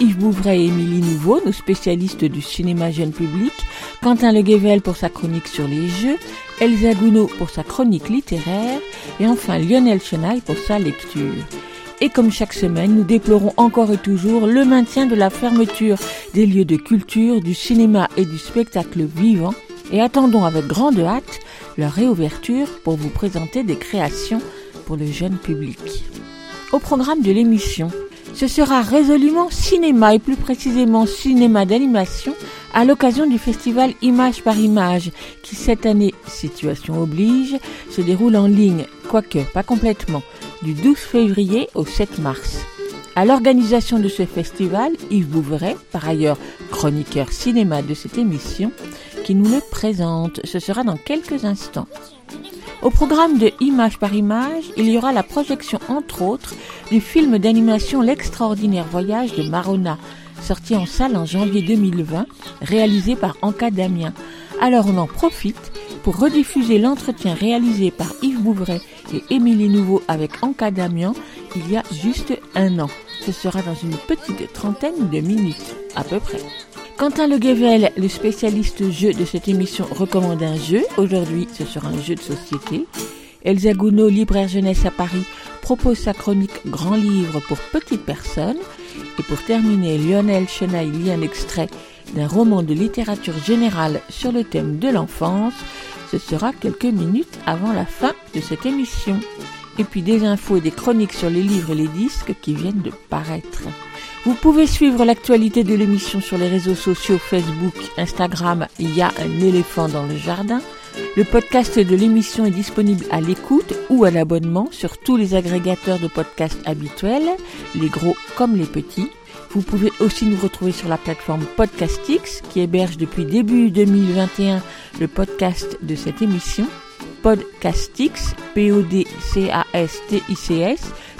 Yves Bouvray et Émilie Nouveau, nos spécialistes du cinéma jeune public, Quentin Leguevel pour sa chronique sur les jeux, Elsa Gounod pour sa chronique littéraire, et enfin Lionel Chenaille pour sa lecture. Et comme chaque semaine, nous déplorons encore et toujours le maintien de la fermeture des lieux de culture, du cinéma et du spectacle vivant, et attendons avec grande hâte leur réouverture pour vous présenter des créations pour le jeune public. Au programme de l'émission, ce sera résolument cinéma et plus précisément cinéma d'animation à l'occasion du festival Image par Image qui cette année, situation oblige, se déroule en ligne, quoique pas complètement, du 12 février au 7 mars. À l'organisation de ce festival, Yves Bouveret, par ailleurs chroniqueur cinéma de cette émission, qui nous le présente. Ce sera dans quelques instants. Au programme de Image par Image, il y aura la projection, entre autres, du film d'animation L'extraordinaire voyage de Marona, sorti en salle en janvier 2020, réalisé par Anka Damien. Alors on en profite pour rediffuser l'entretien réalisé par Yves Bouvray et Émilie Nouveau avec Anka Damien il y a juste un an. Ce sera dans une petite trentaine de minutes, à peu près. Quentin Le Guével, le spécialiste jeu de cette émission, recommande un jeu. Aujourd'hui, ce sera un jeu de société. Elsa Gounod, libraire jeunesse à Paris, propose sa chronique Grand livre pour petites personnes. Et pour terminer, Lionel Chenaille lit un extrait d'un roman de littérature générale sur le thème de l'enfance. Ce sera quelques minutes avant la fin de cette émission. Et puis des infos et des chroniques sur les livres et les disques qui viennent de paraître. Vous pouvez suivre l'actualité de l'émission sur les réseaux sociaux Facebook, Instagram, il y a un éléphant dans le jardin. Le podcast de l'émission est disponible à l'écoute ou à l'abonnement sur tous les agrégateurs de podcasts habituels, les gros comme les petits. Vous pouvez aussi nous retrouver sur la plateforme Podcastix qui héberge depuis début 2021 le podcast de cette émission. Podcastix, P-O-D-C-A-S-T-I-C-S,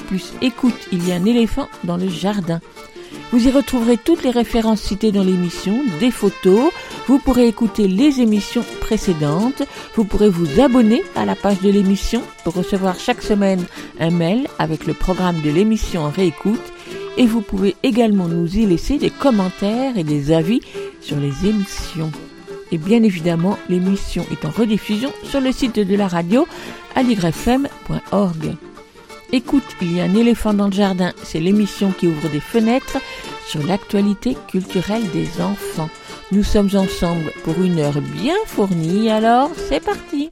plus écoute, il y a un éléphant dans le jardin. Vous y retrouverez toutes les références citées dans l'émission, des photos, vous pourrez écouter les émissions précédentes, vous pourrez vous abonner à la page de l'émission pour recevoir chaque semaine un mail avec le programme de l'émission en réécoute et vous pouvez également nous y laisser des commentaires et des avis sur les émissions. Et bien évidemment, l'émission est en rediffusion sur le site de la radio aligrefm.org. Écoute, il y a un éléphant dans le jardin, c'est l'émission qui ouvre des fenêtres sur l'actualité culturelle des enfants. Nous sommes ensemble pour une heure bien fournie, alors c'est parti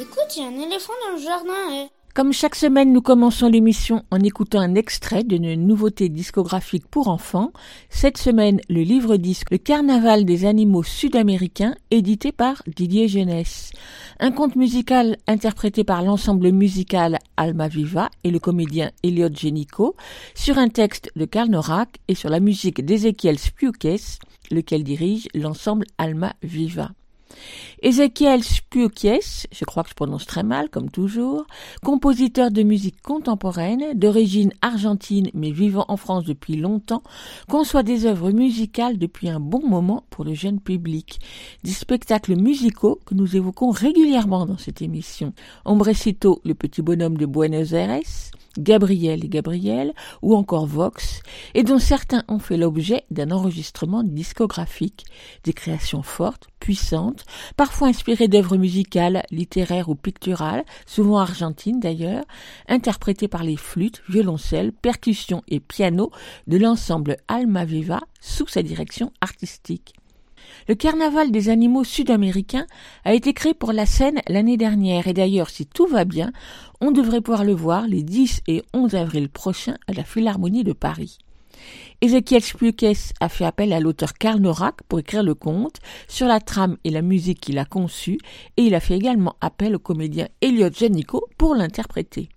Écoute, il y a un éléphant dans le jardin. eh. Comme chaque semaine, nous commençons l'émission en écoutant un extrait d'une nouveauté discographique pour enfants. Cette semaine, le livre-disque Le Carnaval des animaux sud-américains, édité par Didier Jeunesse. Un conte musical interprété par l'ensemble musical Alma Viva et le comédien Elliot Genico, sur un texte de Karl Norak et sur la musique d'Ezekiel Spiukes, lequel dirige l'ensemble Alma Viva. Ezekiel Spiukes, je crois que je prononce très mal comme toujours, compositeur de musique contemporaine, d'origine argentine mais vivant en France depuis longtemps, conçoit des œuvres musicales depuis un bon moment pour le jeune public, des spectacles musicaux que nous évoquons régulièrement dans cette émission. Ombrecito, le petit bonhomme de Buenos Aires, Gabriel et Gabriel, ou encore Vox, et dont certains ont fait l'objet d'un enregistrement discographique, des créations fortes, puissantes, parfois inspirées d'œuvres musicales, littéraires ou picturales, souvent argentines d'ailleurs, interprétées par les flûtes, violoncelles, percussions et pianos de l'ensemble Alma Viva sous sa direction artistique. Le carnaval des animaux sud-américains a été créé pour la scène l'année dernière et d'ailleurs, si tout va bien, on devrait pouvoir le voir les 10 et 11 avril prochains à la Philharmonie de Paris. Ezekiel Spukes a fait appel à l'auteur Karl Norak pour écrire le conte sur la trame et la musique qu'il a conçue et il a fait également appel au comédien Elliot Janico pour l'interpréter.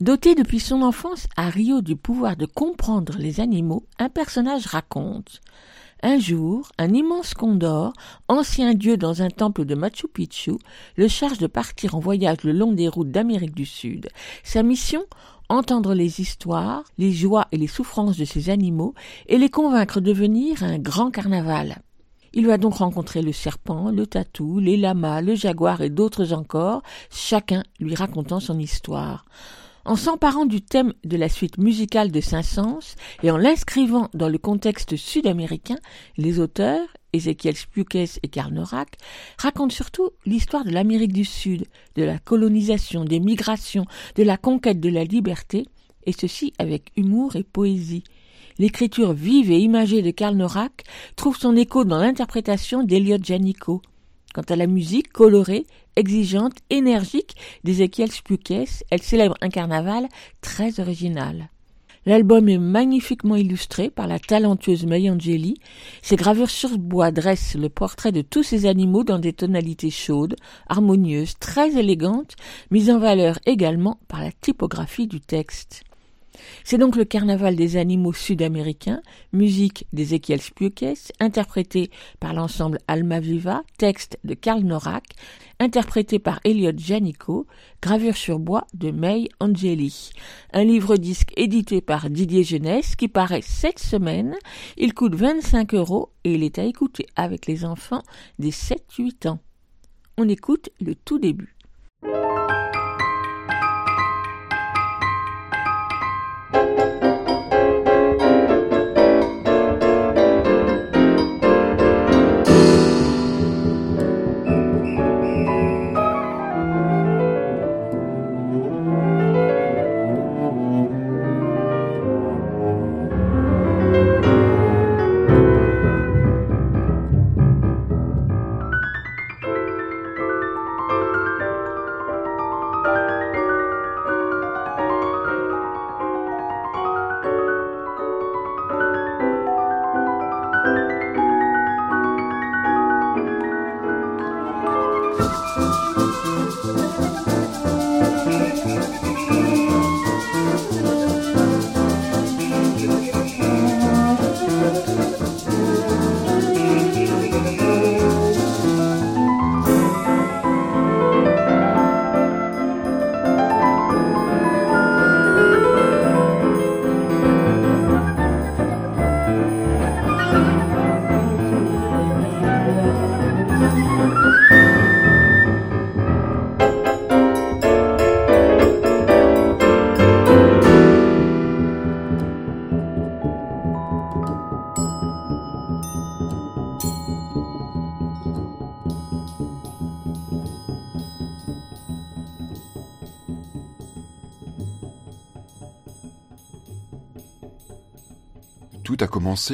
Doté depuis son enfance à Rio du pouvoir de comprendre les animaux, un personnage raconte un jour, un immense condor, ancien dieu dans un temple de Machu Picchu, le charge de partir en voyage le long des routes d'Amérique du Sud. Sa mission? Entendre les histoires, les joies et les souffrances de ces animaux et les convaincre de venir à un grand carnaval. Il va donc rencontrer le serpent, le tatou, les lamas, le jaguar et d'autres encore, chacun lui racontant son histoire. En s'emparant du thème de la suite musicale de Saint-Saëns et en l'inscrivant dans le contexte sud-américain, les auteurs, Ezekiel Spukes et Karl Norak, racontent surtout l'histoire de l'Amérique du Sud, de la colonisation, des migrations, de la conquête de la liberté, et ceci avec humour et poésie. L'écriture vive et imagée de Karl Norak trouve son écho dans l'interprétation d'Eliot Janico. Quant à la musique colorée, exigeante, énergique d'Ezekiel Spukes, elle célèbre un carnaval très original. L'album est magnifiquement illustré par la talentueuse May Angeli. Ses gravures sur bois dressent le portrait de tous ces animaux dans des tonalités chaudes, harmonieuses, très élégantes, mises en valeur également par la typographie du texte. C'est donc le carnaval des animaux sud-américains, musique d'Ezekiel Spukes, interprété par l'ensemble Alma Viva, texte de Karl Norak, interprété par Elliot Janico, gravure sur bois de May Angeli. Un livre-disque édité par Didier Jeunesse qui paraît cette semaine. Il coûte 25 euros et il est à écouter avec les enfants des 7-8 ans. On écoute le tout début.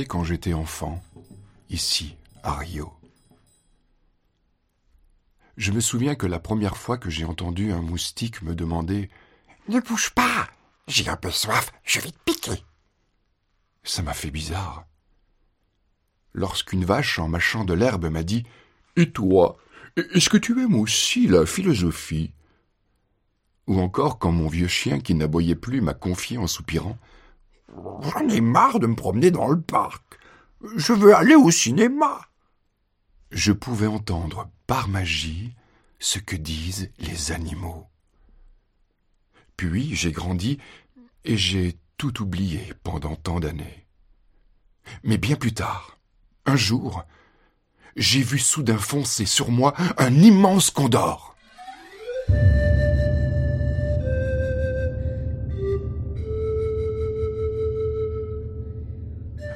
Quand j'étais enfant, ici, à Rio. Je me souviens que la première fois que j'ai entendu un moustique me demander Ne bouge pas J'ai un peu soif, je vais te piquer. Ça m'a fait bizarre. Lorsqu'une vache, en mâchant de l'herbe, m'a dit Et toi, est-ce que tu aimes aussi la philosophie? Ou encore quand mon vieux chien, qui n'aboyait plus, m'a confié en soupirant J'en ai marre de me promener dans le parc. Je veux aller au cinéma. Je pouvais entendre, par magie, ce que disent les animaux. Puis j'ai grandi et j'ai tout oublié pendant tant d'années. Mais bien plus tard, un jour, j'ai vu soudain foncer sur moi un immense condor.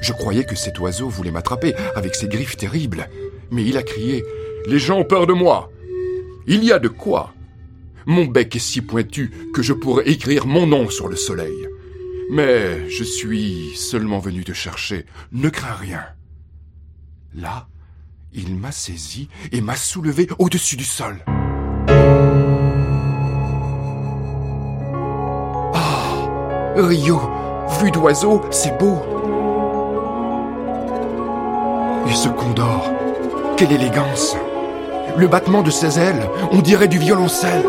Je croyais que cet oiseau voulait m'attraper avec ses griffes terribles, mais il a crié Les gens ont peur de moi. Il y a de quoi. Mon bec est si pointu que je pourrais écrire mon nom sur le soleil. Mais je suis seulement venu te chercher. Ne crains rien. Là, Il m'a saisi et m'a soulevé au-dessus du sol. Ah Rio, vue d'oiseau, c'est beau. Ce condor, quelle élégance Le battement de ses ailes, on dirait du violoncelle.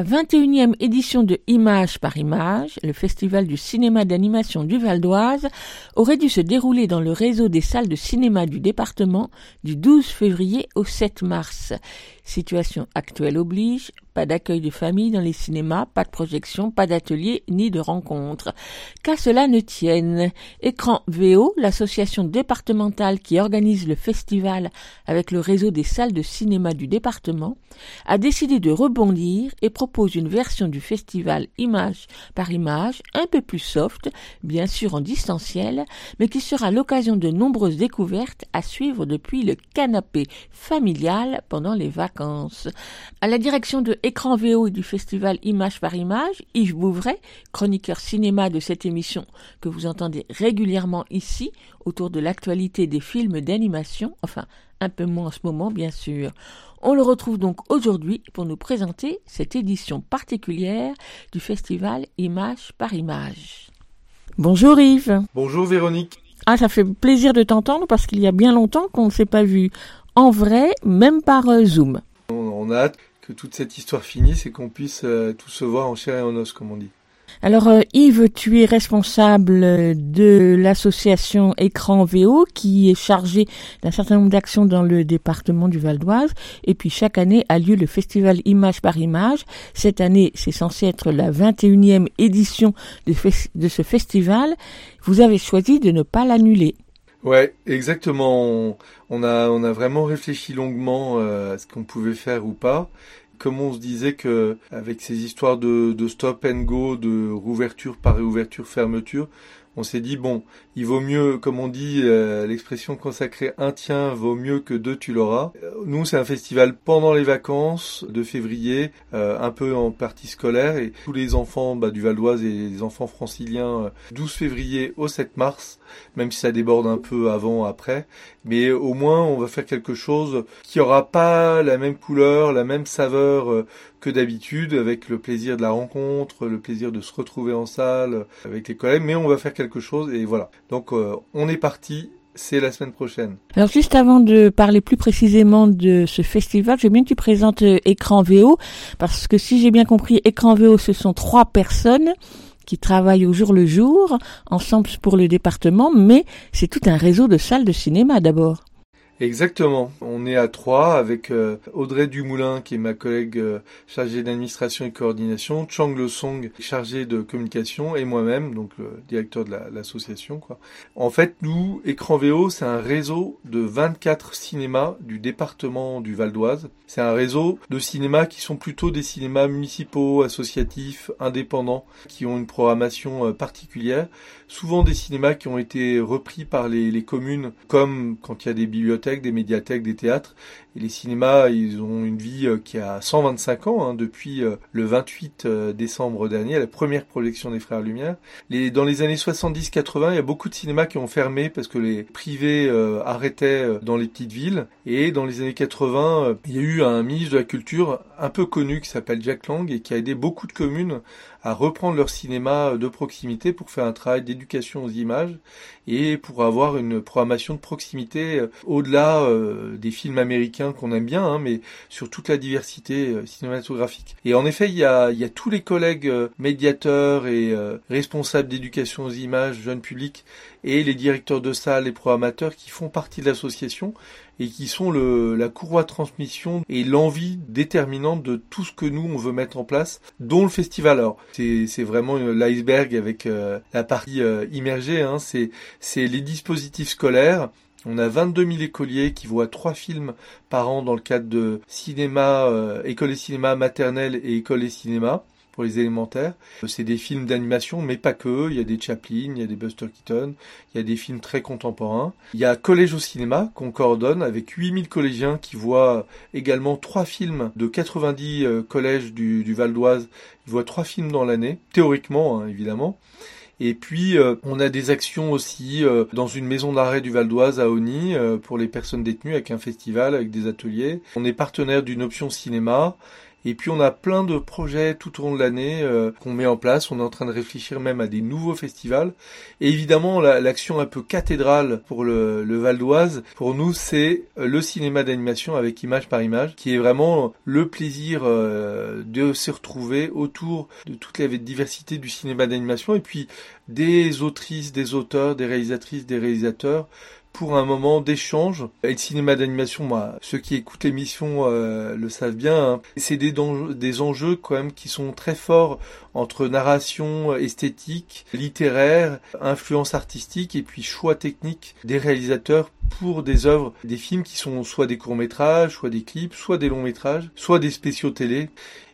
La 21e édition de Image par Image, le festival du cinéma d'animation du Val d'Oise, aurait dû se dérouler dans le réseau des salles de cinéma du département du 12 février au 7 mars. Situation actuelle oblige, pas d'accueil de famille dans les cinémas, pas de projection, pas d'atelier ni de rencontre. Qu'à cela ne tienne, Écran VO, l'association départementale qui organise le festival avec le réseau des salles de cinéma du département, a décidé de rebondir et propose une version du festival image par image, un peu plus soft, bien sûr en distanciel, mais qui sera l'occasion de nombreuses découvertes à suivre depuis le canapé familial pendant les vacances. À la direction de Écran VO et du festival Image par Image, Yves Bouvray, chroniqueur cinéma de cette émission que vous entendez régulièrement ici, autour de l'actualité des films d'animation, enfin un peu moins en ce moment bien sûr. On le retrouve donc aujourd'hui pour nous présenter cette édition particulière du festival Image par Image. Bonjour Yves. Bonjour Véronique. Ah, ça fait plaisir de t'entendre parce qu'il y a bien longtemps qu'on ne s'est pas vu en vrai, même par euh, Zoom. On, a hâte que toute cette histoire finisse et qu'on puisse euh, tous se voir en chair et en os, comme on dit. Alors euh, Yves, tu es responsable de l'association Écran VO qui est chargée d'un certain nombre d'actions dans le département du Val d'Oise. Et puis chaque année a lieu le festival Image par Image. Cette année, c'est censé être la 21e édition de ce festival. Vous avez choisi de ne pas l'annuler. Ouais, exactement. On, a, on a vraiment réfléchi longuement euh, à ce qu'on pouvait faire ou pas. Comme on se disait que avec ces histoires de, de stop and go, de rouverture par réouverture, fermeture, on s'est dit bon, il vaut mieux, comme on dit euh, l'expression consacrée, un tien vaut mieux que deux tu l'auras. Euh, nous, c'est un festival pendant les vacances de février, euh, un peu en partie scolaire, et tous les enfants bah, du Val d'Oise et les enfants franciliens, 12 février au 7 mars, même si ça déborde un peu avant, après, mais au moins on va faire quelque chose qui aura pas la même couleur, la même saveur que d'habitude, avec le plaisir de la rencontre, le plaisir de se retrouver en salle avec les collègues, mais on va faire quelque chose et voilà. Donc euh, on est parti. C'est la semaine prochaine. Alors juste avant de parler plus précisément de ce festival, veux bien que tu présentes euh, Écran VO, parce que si j'ai bien compris, Écran VO, ce sont trois personnes qui travaillent au jour le jour, ensemble pour le département, mais c'est tout un réseau de salles de cinéma d'abord. Exactement. On est à trois avec euh, Audrey Dumoulin qui est ma collègue euh, chargée d'administration et coordination, Chang Le Song chargé de communication et moi-même donc le directeur de l'association quoi. En fait, nous Écran VO, c'est un réseau de 24 cinémas du département du Val d'Oise. C'est un réseau de cinémas qui sont plutôt des cinémas municipaux, associatifs, indépendants qui ont une programmation euh, particulière, souvent des cinémas qui ont été repris par les, les communes comme quand il y a des bibliothèques des médiathèques, des théâtres. Et les cinémas, ils ont une vie euh, qui a 125 ans, hein, depuis euh, le 28 euh, décembre dernier, la première projection des Frères Lumière. Les, dans les années 70-80, il y a beaucoup de cinémas qui ont fermé parce que les privés arrêtaient dans les petites villes. Et dans les années 80, il y a eu un ministre de la Culture un peu connu qui s'appelle Jack Lang et qui a aidé beaucoup de communes à reprendre leur cinéma de proximité pour faire un travail d'éducation aux images et pour avoir une programmation de proximité au-delà des films américains qu'on aime bien, hein, mais sur toute la diversité euh, cinématographique. Et en effet, il y a, tous les collègues euh, médiateurs et euh, responsables d'éducation aux images, jeunes publics, et les directeurs de salles et programmateurs qui font partie de l'association et qui sont le, la courroie de transmission et l'envie déterminante de tout ce que nous on veut mettre en place, dont le festival. Alors c'est, vraiment l'iceberg avec la partie immergée. Hein, c'est, c'est les dispositifs scolaires on a 22 000 écoliers qui voient trois films par an dans le cadre de cinéma, euh, école et cinéma maternelle et école et cinéma pour les élémentaires. C'est des films d'animation, mais pas que. Il y a des Chaplin, il y a des Buster Keaton, il y a des films très contemporains. Il y a Collège au cinéma qu'on coordonne avec 8000 collégiens qui voient également trois films de 90 euh, collèges du, Val d'Oise. Ils voient trois films dans l'année, théoriquement hein, évidemment. Et puis, euh, on a des actions aussi euh, dans une maison d'arrêt du Val d'Oise à Oni pour les personnes détenues avec un festival, avec des ateliers. On est partenaire d'une option cinéma. Et puis on a plein de projets tout au long de l'année euh, qu'on met en place. On est en train de réfléchir même à des nouveaux festivals. Et évidemment, l'action un peu cathédrale pour le, le Val d'Oise, pour nous, c'est le cinéma d'animation avec image par image, qui est vraiment le plaisir euh, de se retrouver autour de toute la diversité du cinéma d'animation et puis des autrices, des auteurs, des réalisatrices, des réalisateurs pour un moment d'échange. Et le cinéma d'animation, moi, ceux qui écoutent l'émission euh, le savent bien, hein. c'est des, des enjeux quand même qui sont très forts entre narration esthétique, littéraire, influence artistique et puis choix technique des réalisateurs pour des œuvres, des films qui sont soit des courts-métrages, soit des clips, soit des longs-métrages, soit des spéciaux télé.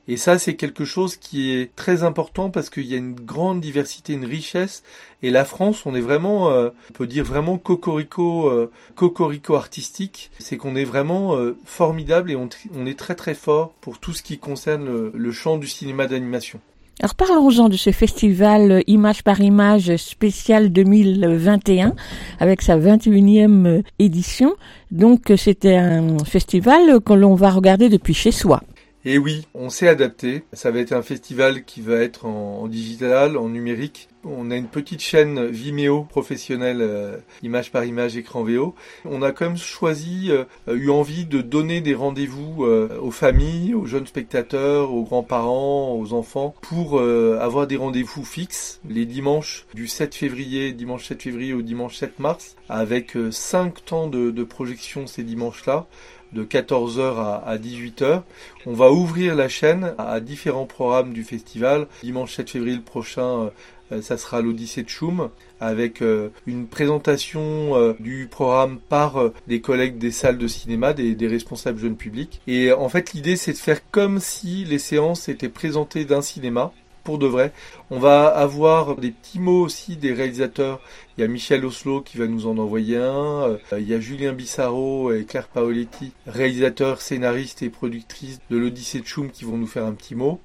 Et ça, c'est quelque chose qui est très important parce qu'il y a une grande diversité, une richesse. Et la France, on est vraiment, euh, on peut dire vraiment cocorico, euh, cocorico artistique. C'est qu'on est vraiment euh, formidable et on, est très très fort pour tout ce qui concerne le, le champ du cinéma d'animation. Alors parlons-en de ce festival Image par Image spécial 2021 avec sa 21e édition. Donc c'était un festival que l'on va regarder depuis chez soi. Et oui, on s'est adapté. Ça va être un festival qui va être en, digital, en numérique. On a une petite chaîne Vimeo professionnelle, euh, image par image, écran VO. On a quand même choisi, euh, eu envie de donner des rendez-vous euh, aux familles, aux jeunes spectateurs, aux grands-parents, aux enfants, pour avoir des rendez-vous fixes les dimanches du 7 février, dimanche 7 février au dimanche 7 mars, avec 5 temps de projection ces dimanches-là de 14h à, 18h. On va ouvrir la chaîne à différents programmes du festival. Dimanche 7 février prochain, euh, ça sera l'Odyssée de Choum avec euh, une présentation euh, du programme par des collègues des salles de cinéma, des responsables jeunes publics. Et en fait, l'idée, c'est de faire comme si les séances étaient présentées d'un cinéma pour de vrai. On va avoir des petits mots aussi des réalisateurs. Il y a Michel Oslo qui va nous en envoyer un. Euh, il y a Julien Bissaro et Claire Paoletti, réalisateurs, scénaristes et productrices de l'Odyssée de Choum qui vont nous faire un petit mot.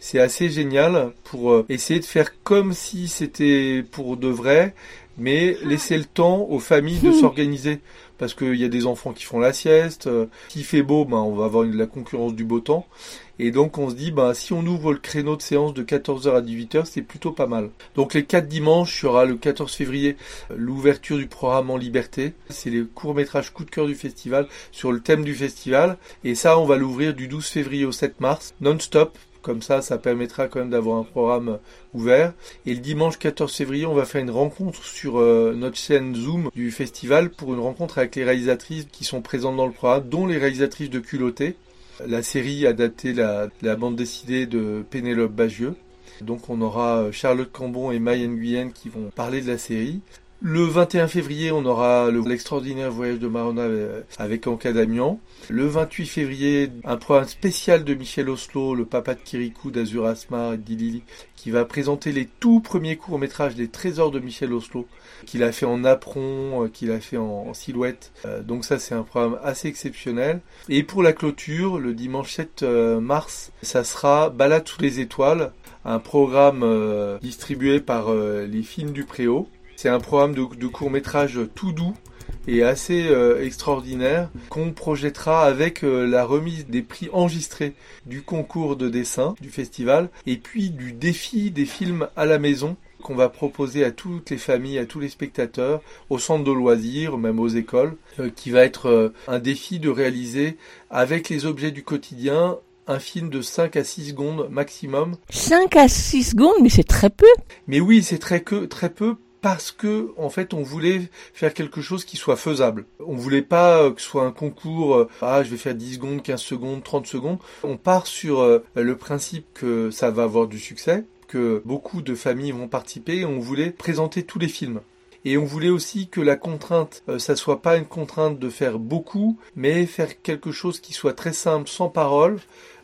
C'est assez génial pour euh, essayer de faire comme si c'était pour de vrai, mais laisser le temps aux familles de s'organiser parce qu'il y a des enfants qui font la sieste. Euh, s'il fait beau, ben, on va avoir une, la concurrence du beau temps. Et donc on se dit, ben, si on ouvre le créneau de séance de 14h à 18h, c'est plutôt pas mal. Donc les 4 dimanches, il y aura le 14 février l'ouverture du programme en liberté. C'est les courts-métrages coup de cœur du festival sur le thème du festival. Et ça, on va l'ouvrir du 12 février au 7 mars, non-stop, comme ça, ça permettra quand même d'avoir un programme ouvert. Et le dimanche 14 février, on va faire une rencontre sur euh, notre chaîne Zoom du festival pour une rencontre avec les réalisatrices qui sont présentes dans le programme, dont les réalisatrices de Culotté. La série adaptée la, la bande dessinée de Pénélope Bagieux. Donc on aura euh, Charlotte Cambon et Mayen Guyenne qui vont parler de la série. Le 21 février, on aura l'extraordinaire voyage de Marona euh, avec Anka Damian. Le 28 février, un programme spécial de Michel Oslo, le papa de Kirikou, d'Azur Asmar et d'Ilili, qui va présenter les tout premiers courts-métrages des trésors de Michel Oslo, qu'il a fait en apron, euh, qu'il a fait en, silhouette. Euh, donc ça, c'est un programme assez exceptionnel. Et pour la clôture, le dimanche 7 mars, ça sera Balade sous les étoiles, un programme distribué par les films du Préau c'est un programme de, de court métrage tout doux et assez euh, extraordinaire qu'on projettera avec euh, la remise des prix enregistrés du concours de dessin du festival et puis du défi des films à la maison qu'on va proposer à toutes les familles, à tous les spectateurs, au centre de loisirs, même aux écoles, euh, qui va être un défi de réaliser avec les objets du quotidien un film de 5 à 6 secondes maximum. 5 à 6 secondes, mais c'est très peu. Mais oui, c'est très, que, très peu parce que en fait on voulait faire quelque chose qui soit faisable. On voulait pas euh, que ce soit un concours euh, ah je vais faire 10 secondes, 15 secondes, 30 secondes. On part sur euh, le principe que ça va avoir du succès, que beaucoup de familles vont participer et on voulait présenter tous les films. Et on voulait aussi que la contrainte, ça soit pas une contrainte de faire beaucoup, mais faire quelque chose qui soit très simple, sans parole,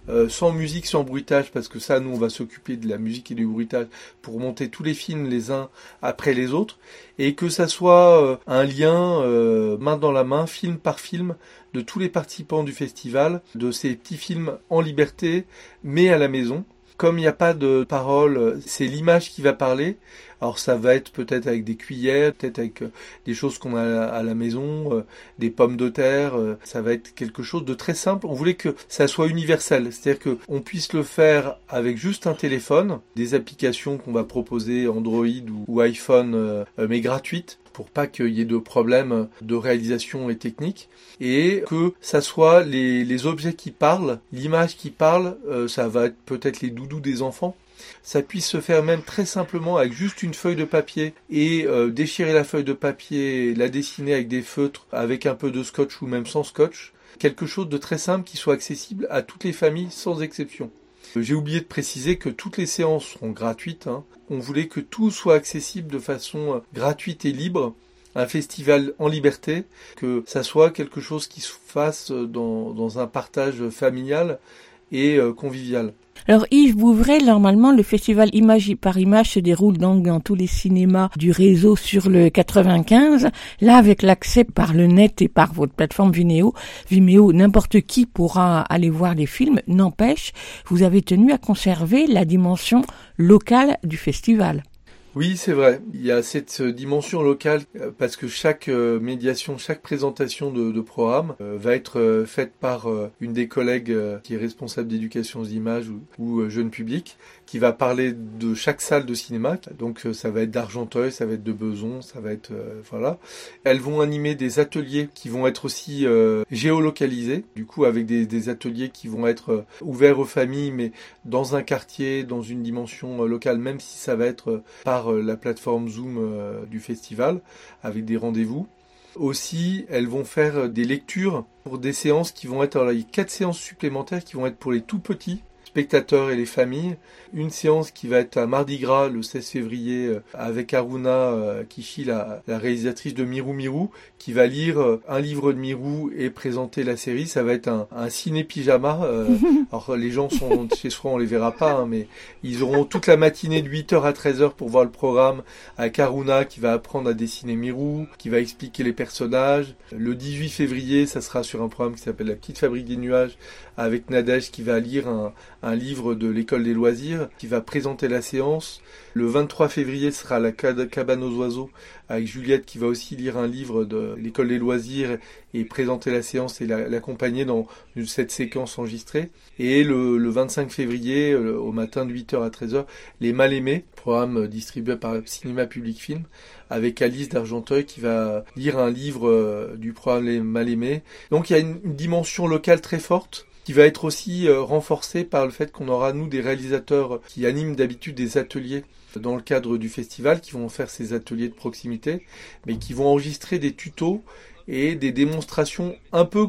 euh, sans musique, sans bruitage, parce que ça, nous, on va s'occuper de la musique et du bruitage pour monter tous les films les uns après les autres, et que ça soit euh, un lien euh, main dans la main, film par film, de tous les participants du festival, de ces petits films en liberté, mais à la maison. Comme il n'y a pas de parole, c'est l'image qui va parler. Alors ça va être peut-être avec des cuillères, peut-être avec euh, des choses qu'on a à la maison, euh, des pommes de terre. euh, Ça va être quelque chose de très simple. On voulait que ça soit universel, c'est-à-dire que on puisse le faire avec juste un téléphone, des applications qu'on va proposer Android ou, iPhone, mais gratuites pour pas qu'il y ait de problèmes de réalisation et technique et que ça soit les, objets qui parlent, l'image qui parle, ça va être peut-être les doudous des enfants. Ça puisse se faire même très simplement avec juste une feuille de papier et euh, déchirer la feuille de papier, la dessiner avec des feutres, avec un peu de scotch ou même sans scotch. Quelque chose de très simple qui soit accessible à toutes les familles sans exception. J'ai oublié de préciser que toutes les séances seront gratuites. hein. On voulait que tout soit accessible de façon euh, gratuite et libre. Un festival en liberté, que ça soit quelque chose qui se fasse euh, dans un partage familial euh. Alors Yves Bouvray, normalement le festival Image par Image se déroule donc dans tous les cinémas du réseau sur le 95. Là avec l'accès par le net et par votre plateforme Vimeo, Vimeo n'importe qui pourra aller voir les films. N'empêche, vous avez tenu à conserver la dimension locale du festival. Oui, c'est vrai. Il y a cette euh, dimension locale euh, parce que chaque euh, médiation, chaque présentation de, programme va être faite par une des collègues qui est responsable d'éducation aux images ou, ou jeune public, qui va parler de chaque salle de cinéma. Donc euh, ça va être d'Argenteuil, ça va être de Beson, ça va être euh, voilà. Elles vont animer des ateliers qui vont être aussi euh, géolocalisés, du coup avec des, ateliers qui vont être ouverts aux familles, mais dans un quartier, dans une dimension locale, même si ça va être par la plateforme Zoom du festival, avec des rendez-vous. Aussi, elles vont faire des lectures pour des séances qui vont être, alors il y a quatre séances supplémentaires qui vont être pour les tout petits spectateurs et les familles. Une séance qui va être à Mardi Gras le 16 février euh, avec Aruna euh, Kishi, la, la réalisatrice de Mirou Mirou, qui va lire euh, un livre de Mirou et présenter la série. Ça va être un, un ciné-pyjama. alors les gens sont chez soi, on les verra pas, hein, mais ils auront toute la matinée de 8h à 13h pour voir le programme avec Aruna qui va apprendre à dessiner Mirou, qui va expliquer les personnages. Le 18 février, ça sera sur un programme qui s'appelle La Petite Fabrique des Nuages avec Nadège qui va lire un, un livre de l'école des loisirs, qui va présenter la séance. Le 23 février sera la cabane aux oiseaux avec Juliette qui va aussi lire un livre de l'école des loisirs et présenter la séance et la- l'accompagner dans cette séquence enregistrée. Et le, le 25 février, euh, au matin de 8h à 13h, Les Mal Aimés, programme distribué par Cinéma Public Film, avec Alice d'Argenteuil qui va lire un livre euh, du programme Les Mal Aimés. Donc il y a une dimension locale très forte qui va être aussi euh, renforcée par le fait qu'on aura, nous, des réalisateurs qui animent d'habitude des ateliers dans le cadre du festival, qui vont faire ces ateliers de proximité, mais qui vont enregistrer des tutos et des démonstrations un peu,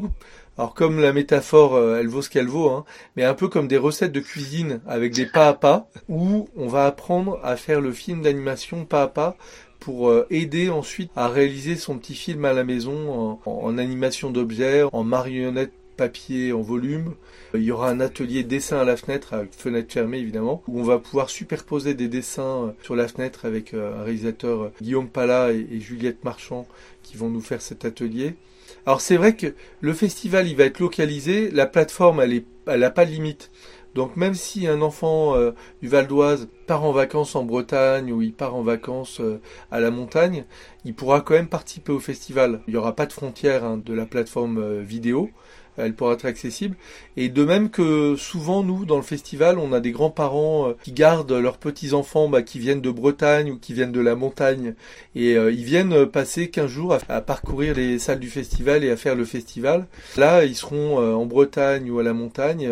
alors comme la métaphore, euh, elle vaut ce qu'elle vaut, hein, mais un peu comme des recettes de cuisine avec des pas à pas, où on va apprendre à faire le film d'animation pas à pas pour euh, aider ensuite à réaliser son petit film à la maison en, en animation d'objets, en marionnette papier en volume. Il y aura un atelier dessin à la fenêtre, avec fenêtre fermée évidemment, où on va pouvoir superposer des dessins euh, sur la fenêtre avec euh, un réalisateur euh, Guillaume Pala et, et Juliette Marchand qui vont nous faire cet atelier. Alors c'est vrai que le festival il va être localisé, la plateforme elle est, elle pas de limite. Donc même si un enfant euh, du Val d'Oise part en vacances en Bretagne ou il part en vacances euh, à la montagne, il pourra quand même participer au festival. Il n'y aura pas de frontière hein, de la plateforme euh, vidéo, elle pourra être accessible. Et de même que souvent nous dans le festival, on a des grands-parents euh, qui gardent leurs petits-enfants bah, qui viennent de Bretagne ou qui viennent de la montagne et euh, ils viennent euh, passer 15 jours à, parcourir les salles du festival et à faire le festival. Là, ils seront en Bretagne ou à la montagne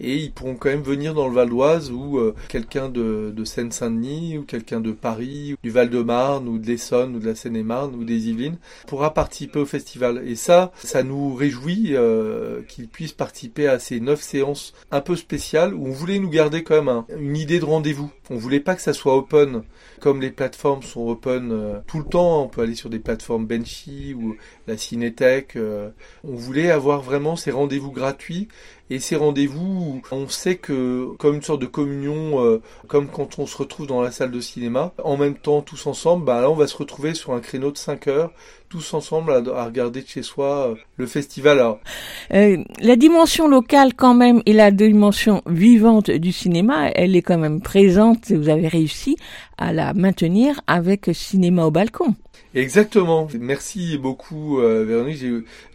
et ils pourront quand même venir dans le Val d'Oise ou quelqu'un de, de Seine-Saint-Denis ou quelqu'un de Paris, ou du Val-de-Marne ou de l'Essonne ou de la Seine-et-Marne ou des Yvelines pourra participer au festival. Et ça, ça nous réjouit qu'ils puissent participer à ces neuf séances un peu spéciales où on voulait nous garder quand même un- une idée de rendez-vous. On voulait pas que ça soit open, comme les plateformes sont open euh, tout le temps. On peut aller sur des plateformes Benchy ou la Cinétech. euh, on voulait avoir vraiment ces rendez-vous gratuits et ces rendez-vous, on sait que comme une sorte de communion, euh, comme quand on se retrouve dans la salle de cinéma, en même temps tous ensemble, bah là on va se retrouver sur un créneau de 5 heures, tous ensemble à, regarder de chez soi le festival. La dimension locale quand même et la dimension vivante du cinéma, elle est quand même présente. Vous avez réussi à la maintenir avec Cinéma au balcon. Exactement. Merci beaucoup, euh, Véronique.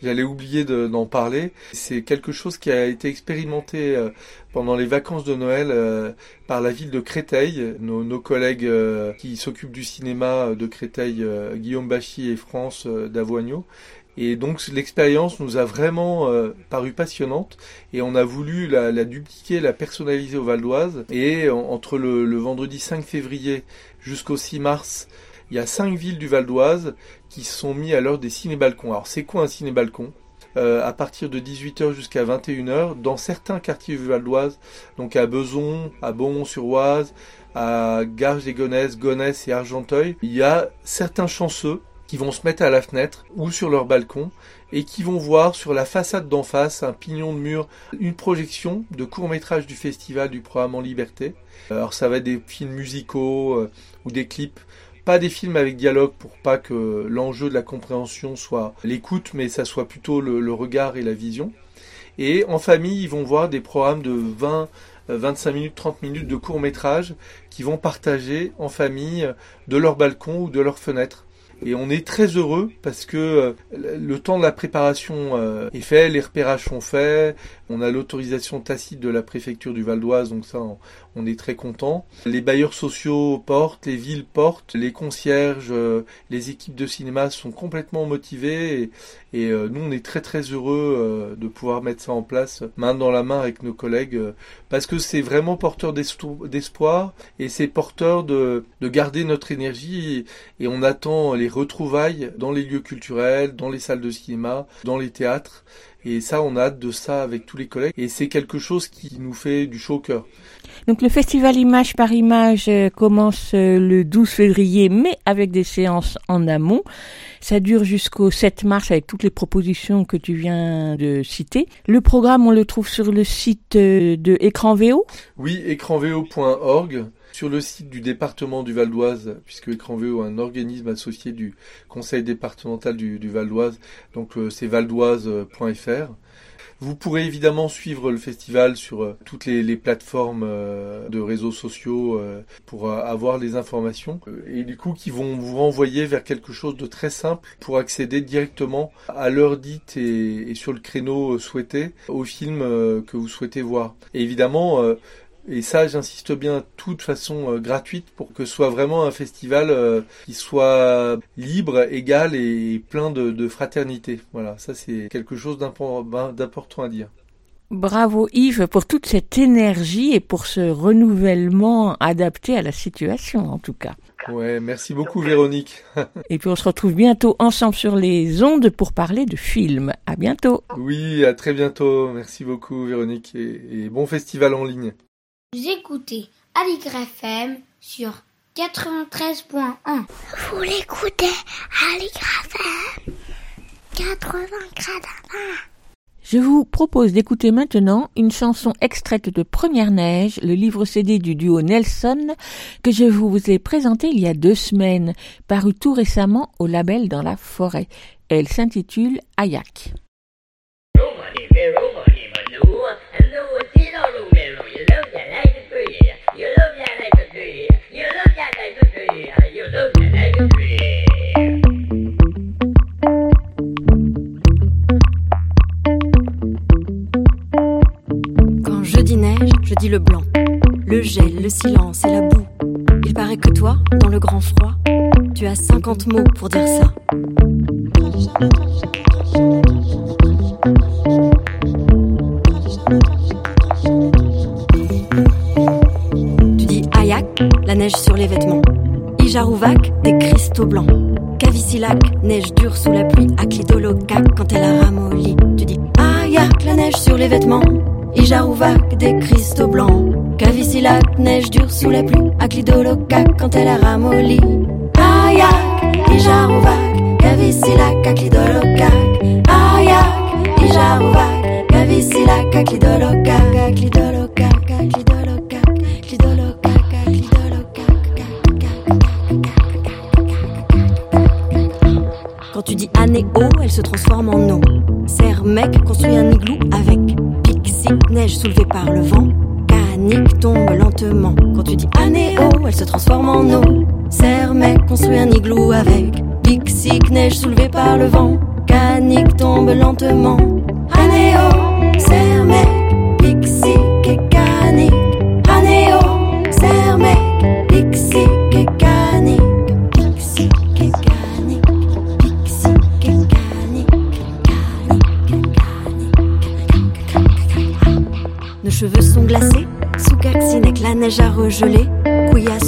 J'allais oublier de- d'en parler. C'est quelque chose qui a été expérimenté euh, pendant les vacances de Noël euh, par la ville de Créteil. Nos, collègues qui s'occupent du cinéma de Créteil, Guillaume Bachy et France Davoigneau. Et donc l'expérience nous a vraiment euh, paru passionnante et on a voulu la, la dupliquer, la personnaliser au Val d'Oise. Et en- entre le, le vendredi 5 février jusqu'au 6 mars, il y a cinq villes du Val d'Oise qui sont mis à l'heure des ciné-balcons. Alors c'est quoi un ciné-balcon? Euh, À partir de 18h jusqu'à 21h, dans certains quartiers du Val d'Oise, donc à Beson, à Beaumont-sur-Oise, à Garges-les-Gonesse, Gonesse et Argenteuil, il y a certains chanceux qui vont se mettre à la fenêtre ou sur leur balcon et qui vont voir sur la façade d'en face, un pignon de mur, une projection de court-métrage du festival du programme en liberté. Alors ça va être des films musicaux euh, ou des clips pas des films avec dialogue pour pas que l'enjeu de la compréhension soit l'écoute, mais ça soit plutôt le, regard et la vision. Et en famille, ils vont voir des programmes de 20, euh, 25 minutes, 30 minutes de court métrage qui vont partager en famille euh, de leur balcon ou de leur fenêtre. Et on est très heureux parce que euh, le temps de la préparation euh, est fait, les repérages sont faits, on a l'autorisation tacite de la préfecture du Val d'Oise, donc ça on, est très content. Les bailleurs sociaux portent, les villes portent, les concierges, euh, les équipes de cinéma sont complètement motivées et, nous on est très très heureux de pouvoir mettre ça en place main dans la main avec nos collègues parce que c'est vraiment porteur d'espoir et c'est porteur de, de garder notre énergie et on attend les retrouvailles dans les lieux culturels, dans les salles de cinéma, dans les théâtres. Et ça, on a hâte de ça avec tous les collègues. Et c'est quelque chose qui nous fait du chaud au cœur. Donc le festival Image par Image euh, commence euh, le 12 février, mais avec des séances en amont. Ça dure jusqu'au 7 mars avec toutes les propositions que tu viens de citer. Le programme, on le trouve sur le site euh, de Écran VO. Oui, écranvo.org, sur le site du département du Val d'Oise, puisque Écran VO est un organisme associé du conseil départemental du, Val d'Oise, donc euh, c'est valdoise.fr. Vous pourrez évidemment suivre le festival sur euh, toutes les, plateformes euh, de réseaux sociaux pour avoir les informations et du coup qui vont vous renvoyer vers quelque chose de très simple pour accéder directement à l'heure dite et, et sur le créneau souhaité au film que vous souhaitez voir. Et évidemment, et ça, j'insiste bien, toute façon euh, gratuite pour que ce soit vraiment un festival euh, qui soit libre, égal et plein de, de fraternité. Voilà, ça c'est quelque chose ben, d'important à dire. Bravo Yves pour toute cette énergie et pour ce renouvellement adapté à la situation en tout cas. Ouais, merci beaucoup Véronique. Et puis on se retrouve bientôt ensemble sur les ondes pour parler de films. À bientôt. Oui, à très bientôt. Merci beaucoup Véronique et, et bon festival en ligne. Vous écoutez Aligre FM sur 93.1. Vous l'écoutez Aligre FM 80 Je vous propose d'écouter maintenant une chanson extraite de Première Neige, le livre CD du duo Nelson, que je vous ai présenté il y a deux semaines, paru tout récemment au label Dans la forêt. Elle s'intitule Ayak. Je dis le blanc, le gel, le silence et la boue. Il paraît que toi, dans le grand froid, tu as 50 mots pour dire ça. Tu dis Ayak, la neige sur les vêtements. Ijarouvak, des cristaux blancs. Cavicilac, neige dure sous la pluie. Aklidolocac, quand elle a ramolli. Tu dis Ayak, la neige sur les vêtements. Ijarouvak, des cristaux blancs. Cavicilac, neige dure sous la pluie, Aclidolocac quand elle a ramolli. Ayak, Ijarouvac, Cavicilac, Aclidolocac. Ayak, Ijarouvac, Cavicilac, Aclidolocac, Aclidolocac, Aclidolocac, Aclidolocac, Quand tu dis année eau, elle se transforme en eau. Serre mec construit un igloo avec neige soulevée par le vent. Canique tombe lentement. Quand tu dis eau, elle se transforme en eau. Serre mec construit un igloo avec pixie, neige soulevée par le vent. Canique tombe lentement. Anéo, neige a regelé. Kouya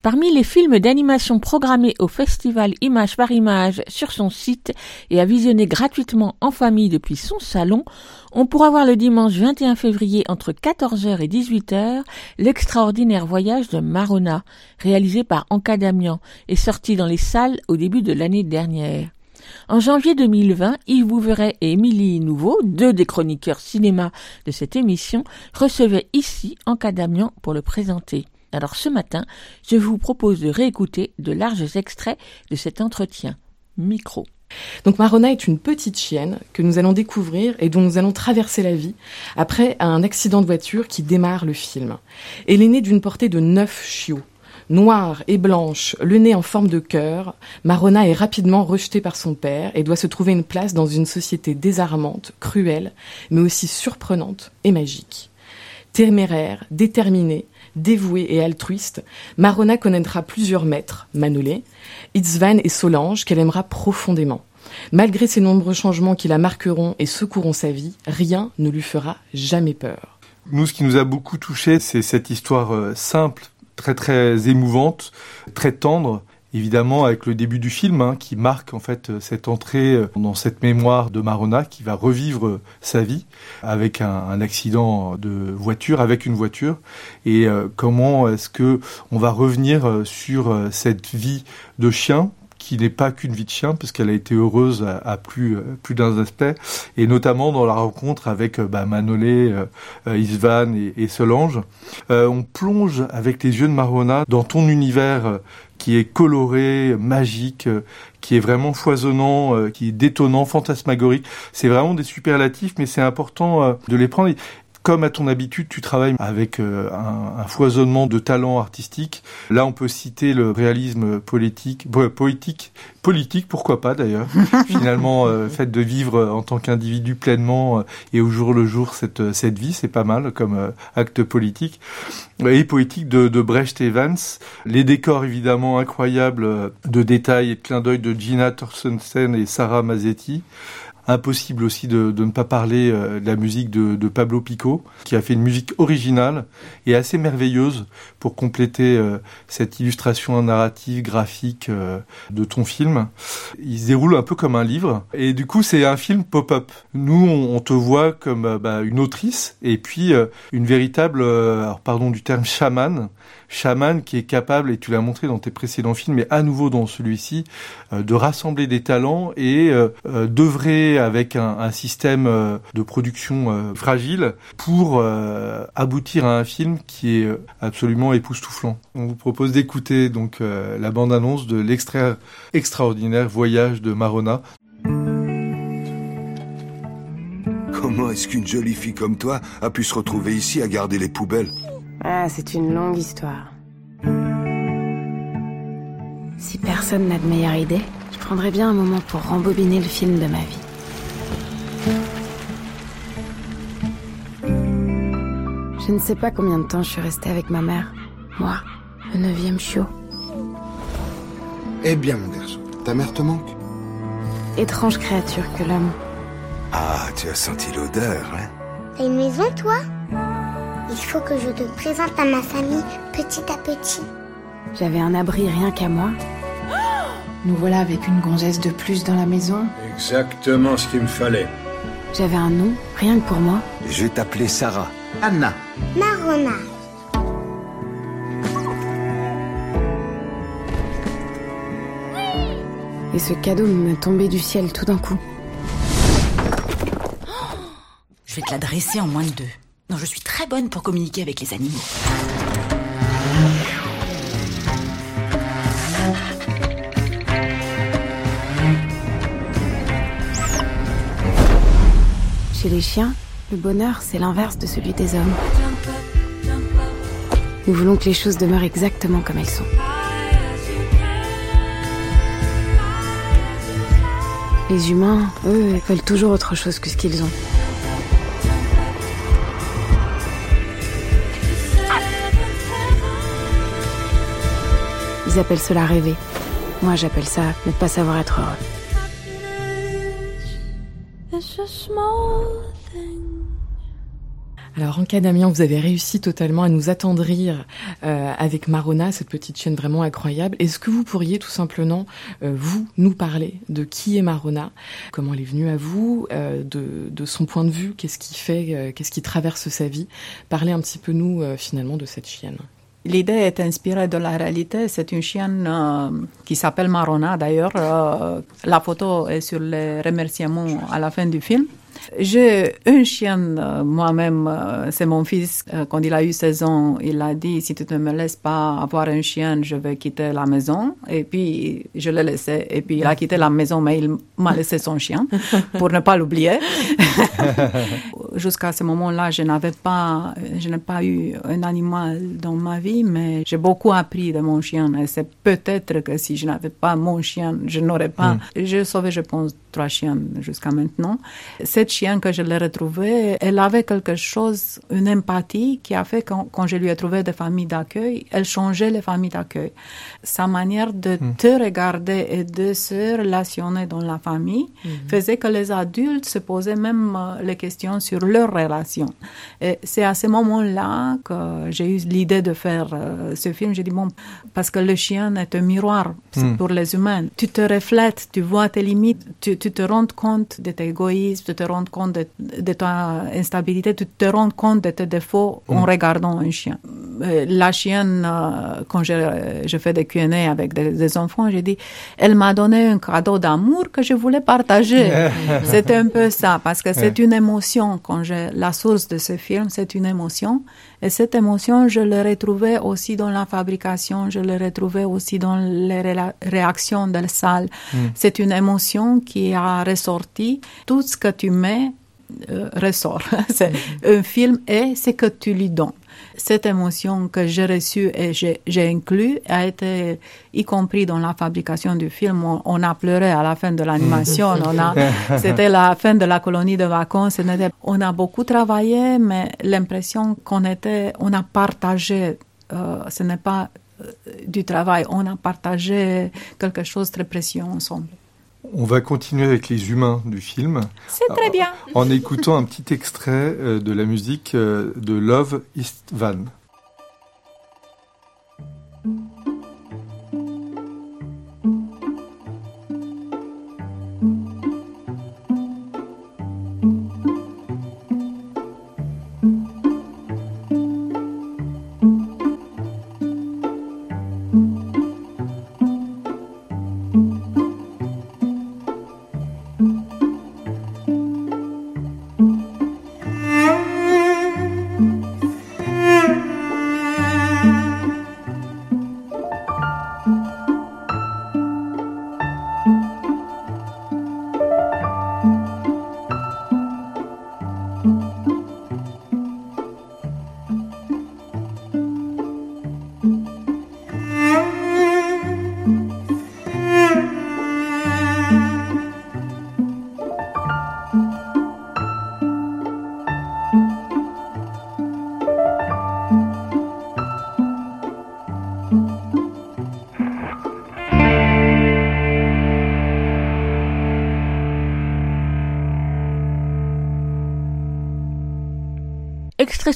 Parmi les films d'animation programmés au festival Image par Image sur son site et à visionner gratuitement en famille depuis son salon, on pourra voir le dimanche 21 février entre 14h et 18h l'extraordinaire voyage de Marona, réalisé par Anka Damian et sorti dans les salles au début de l'année dernière. En janvier 2020, Yves Bouveret et Émilie Nouveau, deux des chroniqueurs cinéma de cette émission, recevaient ici Anka Damian pour le présenter. Alors ce matin, je vous propose de réécouter de larges extraits de cet entretien. Micro. Donc Marona est une petite chienne que nous allons découvrir et dont nous allons traverser la vie après un accident de voiture qui démarre le film. Elle est née d'une portée de neuf chiots. Noire et blanche, le nez en forme de cœur, Marona est rapidement rejetée par son père et doit se trouver une place dans une société désarmante, cruelle, mais aussi surprenante et magique. Téméraire, déterminée, dévouée et altruiste, Marona connaîtra plusieurs maîtres, Manolé, Itzvan et Solange, qu'elle aimera profondément. Malgré ces nombreux changements qui la marqueront et secourront sa vie, rien ne lui fera jamais peur. Nous, ce qui nous a beaucoup touché, c'est cette histoire euh, simple, très très émouvante, très tendre, évidemment avec le début du film hein, qui marque en fait cette entrée euh, dans cette mémoire de Marona qui va revivre euh, sa vie avec un, accident de voiture avec une voiture et euh, comment est-ce que on va revenir euh, sur cette vie de chien qui n'est pas qu'une vie de chien, parce qu'elle a été heureuse à, plus, plus d'un aspect, et notamment dans la rencontre avec bah, Manolé, euh, Isvan et, et Solange. Euh, on plonge avec les yeux de Marona dans ton univers qui est coloré, magique, euh, qui est vraiment foisonnant, euh, qui est détonnant, fantasmagorique. C'est vraiment des superlatifs, mais c'est important euh, de les prendre. Comme à ton habitude, tu travailles avec euh, un, un foisonnement de talents artistiques. Là, on peut citer le réalisme politique, po- poétique, politique, pourquoi pas d'ailleurs. Finalement, euh, fait de vivre en tant qu'individu pleinement euh, et au jour le jour cette cette vie, c'est pas mal comme euh, acte politique et poétique de, de Brecht Evans. Les décors évidemment incroyables euh, de détails et de clins d'œil de Gina Torstensen et Sarah Mazzetti impossible aussi de, de ne pas parler euh, de la musique de, de, Pablo Pico, qui a fait une musique originale et assez merveilleuse pour compléter euh, cette illustration narrative, graphique euh, de ton film. Il se déroule un peu comme un livre, et du coup c'est un film pop-up. Nous, on, te voit comme bah, une autrice, et puis une véritable, alors pardon du terme chaman, chaman qui est capable, et tu l'as montré dans tes précédents films, mais à nouveau dans celui-ci, euh, de rassembler des talents et euh, euh, avec un, un système de production fragile pour aboutir à un film qui est absolument époustouflant. On vous propose d'écouter donc la bande-annonce de l'extrait extraordinaire Voyage de Marona. Comment est-ce qu'une jolie fille comme toi a pu se retrouver ici à garder les poubelles? Ah, c'est une longue histoire. Si personne n'a de meilleure idée, je prendrais bien un moment pour rembobiner le film de ma vie. Je ne sais pas combien de temps je suis restée avec ma mère. Moi, le neuvième chiot. Eh bien, mon garçon, ta mère te manque Étrange créature que l'homme. Ah, tu as senti l'odeur, hein T'as une maison, toi? Il faut que je te présente à ma famille petit à petit. J'avais un abri rien qu'à moi. Nous voilà avec une gonzesse de plus dans la maison. Exactement ce qu'il me fallait. J'avais un nom, rien que pour moi. Je vais t'appeler Sarah. Anna. Marona. Et ce cadeau me tombait du ciel tout d'un coup. Je vais te la dresser en moins de deux. Non, je suis très bonne pour communiquer avec les animaux. Chez les chiens, le bonheur, c'est l'inverse de celui des hommes. Nous voulons que les choses demeurent exactement comme elles sont. Les humains, eux, veulent toujours autre chose que ce qu'ils ont. Ils appellent cela rêver. Moi, j'appelle ça ne pas savoir être heureux. Alors, en cas Damien, vous avez réussi totalement à nous attendrir euh, avec Marona, cette petite chaîne vraiment incroyable. Est-ce que vous pourriez tout simplement, euh, vous, nous parler de qui est Marona, comment elle est venue à vous, euh, de, de, son point de vue, qu'est-ce qui fait, qu'est-ce qui traverse sa vie? Parlez un petit peu, nous, finalement, de cette chienne. L'idée est inspirée de la réalité. C'est une chienne qui s'appelle Marona d'ailleurs. La photo est sur les remerciements à la fin du film. J'ai une chienne euh, moi-même, euh, c'est mon fils. Euh, quand il a eu 16 ans, il a dit si tu ne me laisses pas avoir une chienne, je vais quitter la maison. Et puis je l'ai laissé. Et puis il a quitté la maison, mais il m'a laissé son chien pour ne pas l'oublier. Jusqu'à ce moment-là, je n'avais pas, je n'ai pas eu un animal dans ma vie, mais j'ai beaucoup appris de mon chien. Et c'est peut-être que si je n'avais pas mon chien, je n'aurais pas. Mm. J'ai sauvé, je pense, trois chiens jusqu'à maintenant. Cette chien que je l'ai retrouvée, elle avait quelque chose, une empathie qui a fait quand, quand je lui ai trouvé des familles d'accueil, elle changeait les familles d'accueil. Sa manière de mm. te regarder et de se relationner dans la famille mm. faisait que les adultes se posaient même euh, les questions sur leur relation. Et c'est à ce moment-là que j'ai eu l'idée de faire euh, ce film. J'ai dit, bon, parce que le chien est un miroir mm. pour les humains. Tu te reflètes, tu vois tes limites, tu, tu te rends compte de tes égoïsmes, tu te rends compte de, de, ta instabilité, tu te rends compte de tes défauts mm. en regardant un chien. Euh, la chienne, euh, quand je, je fais des Q&A avec des, des enfants, j'ai dit, elle m'a donné un cadeau d'amour que je voulais partager. C'était un peu ça, parce que c'est une émotion. Quand j'ai la source de ce film, c'est une émotion. Et cette émotion, je l'ai retrouvée aussi dans la fabrication, je l'ai retrouvée aussi dans les ré réactions de la salle. Mm. C'est une émotion qui a ressorti. Tout ce que tu mets euh, ressort. c'est un film et ce que tu lui donnes. Cette émotion que j'ai reçue et j'ai inclus a été y compris dans la fabrication du film. On, on a pleuré à la fin de l'animation. on a, c'était la fin de la colonie de vacances. On a beaucoup travaillé, mais l'impression qu'on était, on a partagé. Euh, ce n'est pas euh, du travail. On a partagé quelque chose de très précieux ensemble. On va continuer avec les humains du film. C'est très bien. En écoutant un petit extrait euh, de la musique euh, de Love Istvan.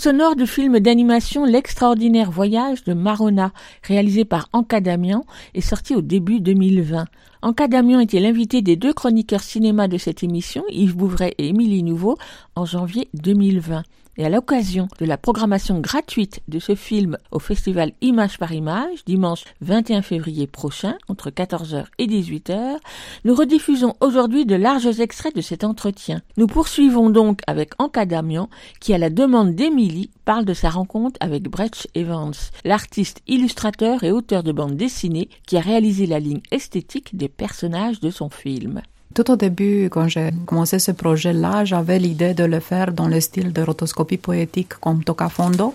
Sonore du film d'animation L'extraordinaire voyage de Marona, réalisé par Anka Damian et sorti au début 2020. Anka Damian était l'invité des deux chroniqueurs cinéma de cette émission, Yves Bouvray et Émilie Nouveau, en janvier 2020. Et à l'occasion de la programmation gratuite de ce film au festival Image par Image, dimanche 21 février prochain, entre 14h et 18h, nous rediffusons aujourd'hui de larges extraits de cet entretien. Nous poursuivons donc avec Anka Damian, qui à la demande d'Émilie parle de sa rencontre avec Brecht Evans, l'artiste illustrateur et auteur de bande dessinée qui a réalisé la ligne esthétique des personnages de son film. Tout au début, quand j'ai commencé ce projet-là, j'avais l'idée de le faire dans le style de rotoscopie poétique comme Tocafondo.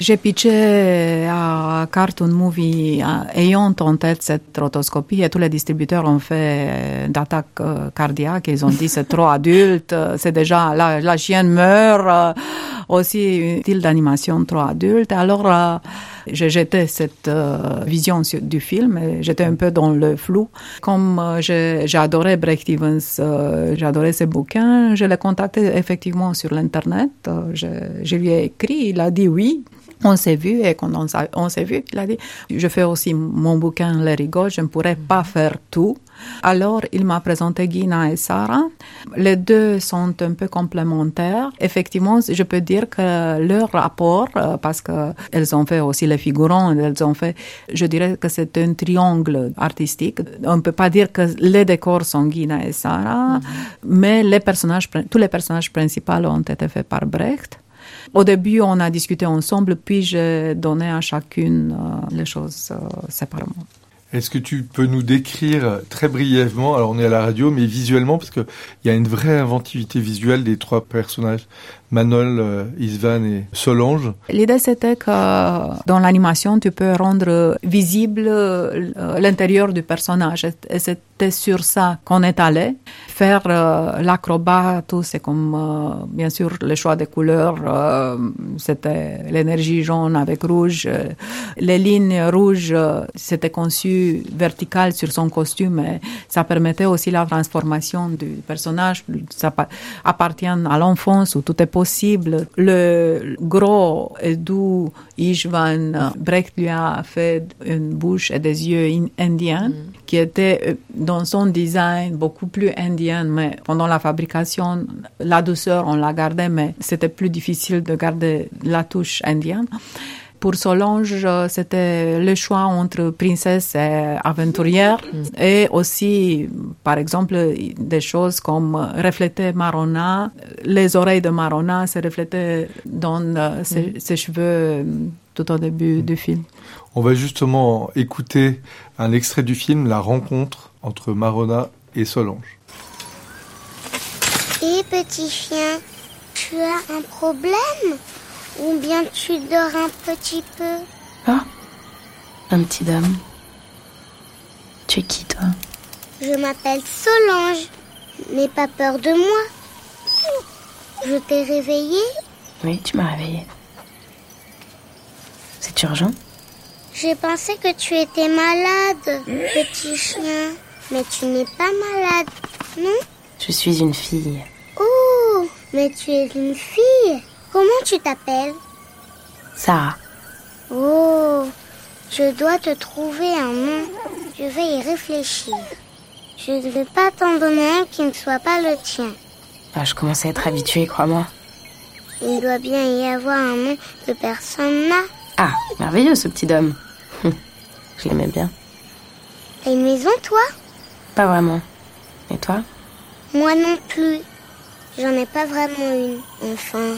J'ai pitché à Cartoon Movie ayant en tête cette rotoscopie et tous les distributeurs ont fait d'attaque euh, cardiaque. Ils ont dit c'est trop adulte, c'est déjà la, la chienne meurt, euh, aussi un style d'animation trop adulte. Alors euh, j'ai jeté cette vision du film j'étais un peu dans le flou. Comme adoré Brecht Evans, adoré ses bouquins, je l'ai contacté effectivement sur l'internet. Je, je lui ai écrit, il a dit oui. On s'est vu et quand on, s'est vu, il a dit, je fais aussi mon bouquin Les rigoles, je ne pourrais pas faire tout. Alors, il m'a présenté Guina et Sarah. Les deux sont un peu complémentaires. Effectivement, je peux dire que leur rapport, euh, parce qu'elles ont fait aussi les figurants, elles ont fait, je dirais que c'est un triangle artistique. On ne peut pas dire que les décors sont Guina et Sarah, mm-hmm. mais les personnages, tous les personnages principaux ont été faits par Brecht. Au début, on a discuté ensemble, puis j'ai donné à chacune euh, les choses euh, séparément. Est-ce que tu peux nous décrire très brièvement, alors on est à la radio, mais visuellement, parce qu'il y a une vraie inventivité visuelle des trois personnages, Manol, euh, Isvan et Solange. L'idée c'était que dans l'animation, tu peux rendre visible euh, l'intérieur du personnage. Et c'était sur ça qu'on est allé. Faire euh, l'acrobat, tout, c'est comme, bien sûr, le choix des couleurs. c'était l'énergie jaune avec rouge. les lignes rouges, c'était conçu vertical sur son costume. Et ça permettait aussi la transformation du personnage. Ça appartient à l'enfance où tout est possible. Le gros et doux Ishvan Brecht lui a fait une bouche et des yeux indiens mm. qui étaient euh, dans son design beaucoup plus indien, mais pendant la fabrication, la douceur, on l'a gardée, mais c'était plus difficile de garder la touche indienne. Pour Solange, c'était le choix entre princesse et aventurière mm. et aussi, par exemple, des choses comme refléter Marona. Les oreilles de Marona se reflétaient dans euh, mm. ses, cheveux euh, tout au début mm. du film. On va justement écouter un extrait du film, La rencontre entre Marona et Solange. Et petit chien, tu as un problème? Ou bien tu dors un petit peu Ah, un petit dame. Tu es qui, toi? Je m'appelle Solange. N'aie pas peur de moi. Je t'ai réveillée Oui, tu m'as réveillée. C'est urgent? J'ai pensé que tu étais malade, petit chien. Mais tu n'es pas malade, non? Je suis une fille. Oh, mais tu es une fille. Comment tu t'appelles Sarah. Oh, je dois te trouver un nom. Je vais y réfléchir. Je ne vais pas t'en donner un qui ne soit pas le tien. Bah, je commence à être habituée, crois-moi. Il doit bien y avoir un nom que personne n'a. Ah, merveilleux ce petit homme. je l'aimais bien. T'as une maison, toi Pas vraiment. Et toi Moi non plus. J'en ai pas vraiment une. Enfin,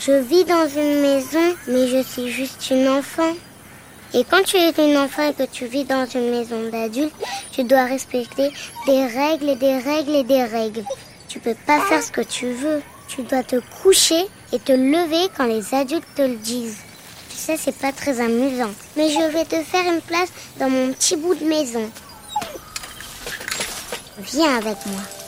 je vis dans une maison, mais je suis juste une enfant. Et quand tu es une enfant et que tu vis dans une maison d'adulte, tu dois respecter des règles et des règles et des règles. Tu peux pas faire ce que tu veux. Tu dois te coucher et te lever quand les adultes te le disent. Tu sais, c'est pas très amusant. Mais je vais te faire une place dans mon petit bout de maison. Viens avec moi.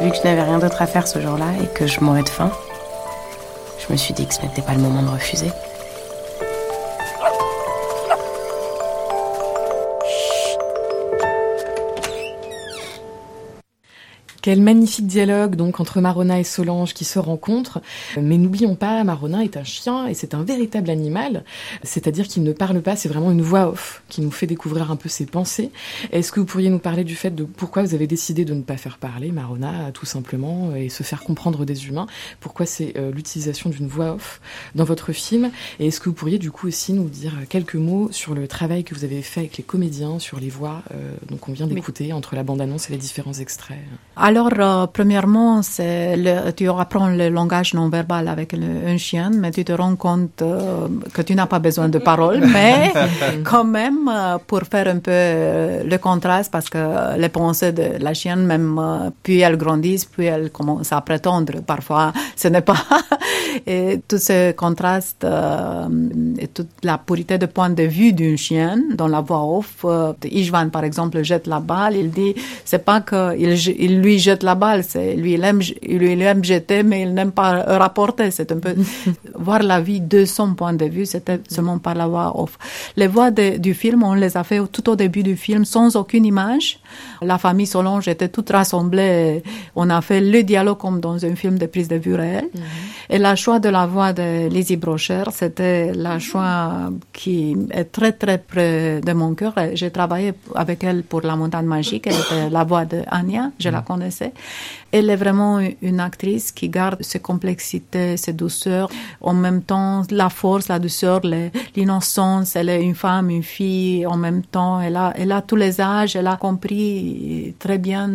Vu que je n'avais rien d'autre à faire ce jour-là et que je mourais de faim, je me suis dit que ce n'était pas le moment de refuser. Quel magnifique dialogue donc entre Marona et Solange qui se rencontrent. Mais n'oublions pas, Marona est un chien et c'est un véritable animal. C'est-à-dire qu'il ne parle pas, c'est vraiment une voix off qui nous fait découvrir un peu ses pensées. Est-ce que vous pourriez nous parler du fait de pourquoi vous avez décidé de ne pas faire parler Marona tout simplement et se faire comprendre des humains? Pourquoi c'est euh, l'utilisation d'une voix off dans votre film? Et est-ce que vous pourriez du coup aussi nous dire quelques mots sur le travail que vous avez fait avec les comédiens, sur les voix euh, donc on vient d'écouter entre la bande-annonce et les différents extraits? Alors, euh, premièrement, c'est le, tu apprends le langage non verbal avec le, un chien, mais tu te rends compte euh, que tu n'as pas besoin de paroles, mais quand même, euh, pour faire un peu le contraste, parce que les pensées de la chienne, même, puis elles grandissent, puis elles commencent à prétendre. Parfois, ce n'est pas. et tout ce contraste et toute la pureté de point de vue d'une chienne dans la voix off. Ishvan, par exemple, jette la balle, il dit, c'est pas qu'il il lui jette la balle. C'est, lui, il aime, lui, il aime jeter, mais il n'aime pas rapporter. C'est un peu voir la vie de son point de vue. C'était seulement par la voix off. Les voix du film, on les a fait tout au début du film sans aucune image. La famille Solange était toute rassemblée. On a fait le dialogue comme dans un film de prise de vue réelle. Mhm. Et la choix de la voix de Lizzie Brocher, c'était la choix qui est très très près de mon cœur. J'ai travaillé avec elle pour La Montagne Magique. Elle était la voix de Anya. Je la elle est vraiment une actrice qui garde ses complexités, ses douceurs, en même temps la force, la douceur, l'innocence. Elle est une femme, une fille, en même temps. Elle a, elle a tous les âges, elle a compris très bien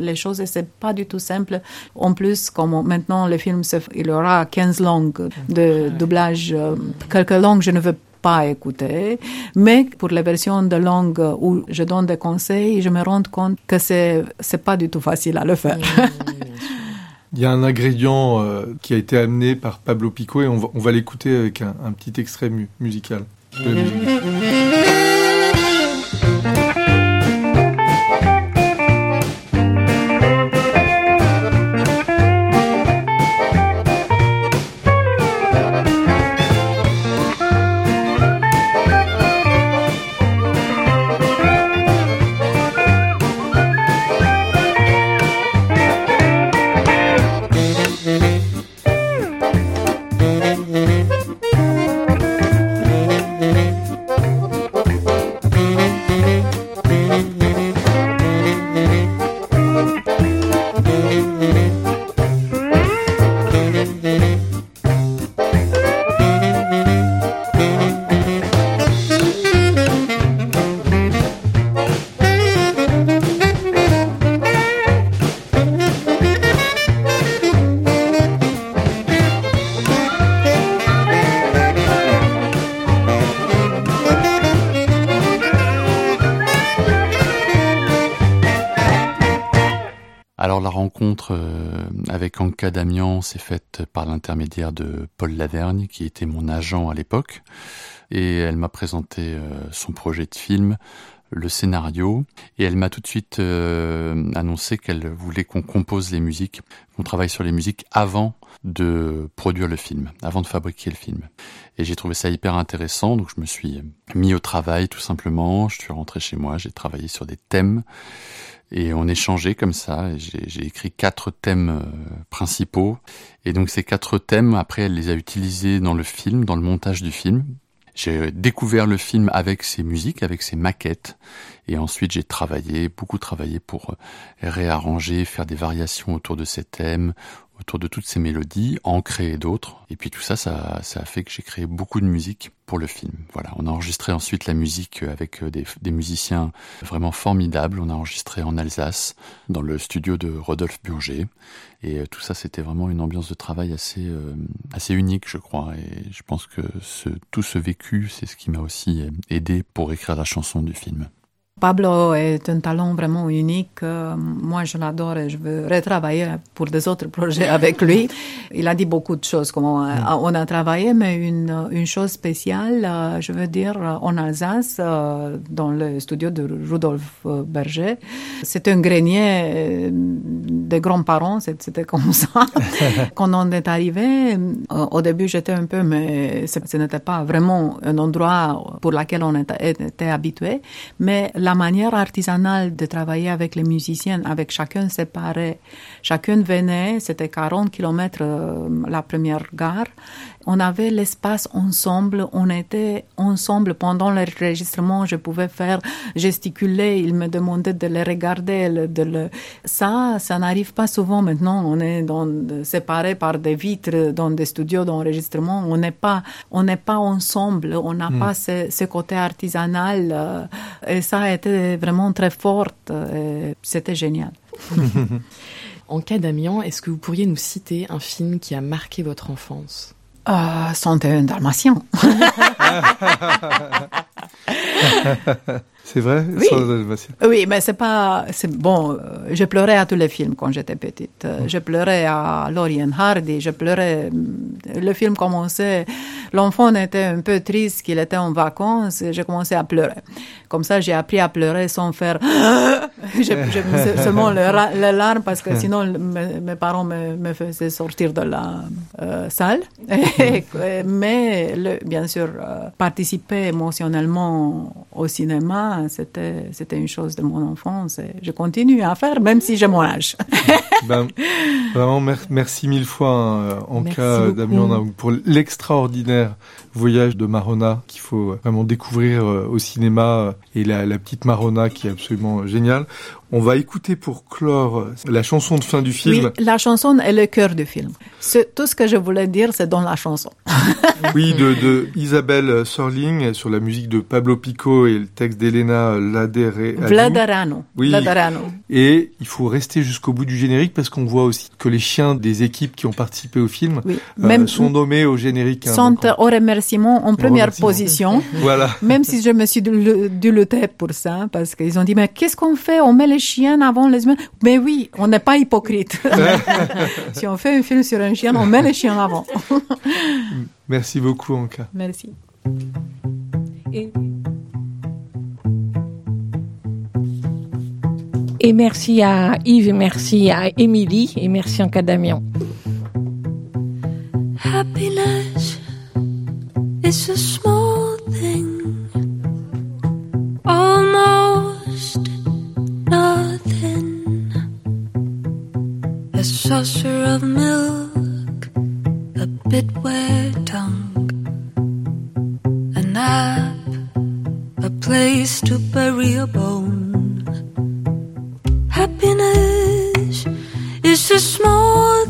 les choses et c'est pas du tout simple. En plus, comme maintenant le film, il y aura 15 langues de doublage, euh, quelques langues, je ne veux pas écouter. Mais pour les versions de langue où je donne des conseils, je me rends compte que c'est c'est pas du tout facile à le faire. Il y a un ingrédient euh, qui a été amené par Pablo Pico et on va, l'écouter avec un, petit extrait musical. Damian s'est faite par l'intermédiaire de Paul Lavergne, qui était mon agent à l'époque, et elle m'a présenté euh, son projet de film, le scénario et elle m'a tout de suite euh, annoncé qu'elle voulait qu'on compose les musiques, qu'on travaille sur les musiques avant de produire le film, avant de fabriquer le film. Et j'ai trouvé ça hyper intéressant, donc je me suis mis au travail tout simplement, je suis rentré chez moi, j'ai travaillé sur des thèmes et on échangeait comme ça. J'ai écrit quatre thèmes euh, principaux et donc ces quatre thèmes, après, elle les a utilisés dans le film, dans le montage du film. J'ai découvert le film avec ses musiques, avec ses maquettes, et ensuite j'ai travaillé, beaucoup travaillé pour euh, réarranger, faire des variations autour de ces thèmes, autour de toutes ces mélodies, en créer d'autres. Et puis tout ça, ça, ça a fait que j'ai créé beaucoup de musique pour le film. Voilà, on a enregistré ensuite la musique avec euh, des, des, musiciens vraiment formidables. On a enregistré en Alsace, dans le studio de Rodolphe Burger. Et euh, tout ça, c'était vraiment une ambiance de travail assez, euh, assez unique, je crois. Et je pense que ce, tout ce vécu, c'est ce qui m'a aussi aidé pour écrire la chanson du film. Pablo est un talent vraiment unique. Euh, moi, je l'adore et je veux retravailler pour des autres projets avec lui. Il a dit beaucoup de choses, comment mm. on a travaillé, mais une, une chose spéciale, euh, je veux dire, en Alsace, euh, dans le studio de Rudolf Berger. C'est un grenier des grands-parents, c'était comme ça. Quand on est arrivé, au début, j'étais un peu, mais ce n'était pas vraiment un endroit pour lequel on était, était habitué. Mais la manière artisanale de travailler avec les musiciens, avec chacun séparé. Chacun venait, c'était 40 kilomètres euh, la première gare, on avait l'espace ensemble, on était ensemble pendant l'enregistrement, je pouvais faire gesticuler, il me demandait de les regarder, de le... ça, ça n'arrive pas souvent maintenant, on est dans, séparés par des vitres dans des studios d'enregistrement, on n'est pas, on n'est pas ensemble, on n'a hmm. pas ce, ce, côté artisanal, euh, et ça a été vraiment très fort, c'était génial. en cas d'Amiens, est-ce que vous pourriez nous citer un film qui a marqué votre enfance? Euh, sont un dalmatien. C'est vrai? Oui, oui mais c'est pas... Bon, euh, je pleurais à tous les films quand j'étais petite. Euh, je pleurais à Lorien Hardy, je pleurais... Euh, le film commençait... L'enfant était un peu triste qu'il était en vacances et j'ai commencé à pleurer. Comme ça, j'ai appris à pleurer sans faire... je, seulement les larmes parce que sinon mes, parents me, me, faisaient sortir de la salle. mais le, bien sûr, participer émotionnellement au cinéma, c'était, c'était une chose de mon enfance et je continue à faire, même si j'ai mon âge. ben, vraiment, merci mille fois, hein, en cas Damien, pour l'extraordinaire voyage de Marona qu'il faut vraiment découvrir euh, au cinéma euh, et la, la petite Marona qui est absolument géniale. On va écouter pour clore la chanson de fin du film. Oui, la chanson est le cœur du film. Tout ce que je voulais dire, c'est dans la chanson. oui, de, de, Isabelle Sorling sur la musique de Pablo Pico et le texte d'Elena Vladarano. Oui. Vladarano. Et il faut rester jusqu'au bout du générique parce qu'on voit aussi que les chiens des équipes qui ont participé au film euh, sont nommés au générique. Hein, sont au remerciement en première position. voilà. Même si je me suis dû lutter pour ça parce qu'ils ont dit mais qu'est-ce qu'on fait? On met les chiens avant les humains. Mais oui, on n'est pas hypocrite. si on fait un film sur un chien, on met les chiens avant. Merci beaucoup, Anka. Merci. Et... merci à Yves, et merci à Émilie, et merci Anka Damien. Happiness is a small thing. Almost nothing. A saucer of milk, a bit wet tongue, a nap, a place to bury a bone. Happiness is a small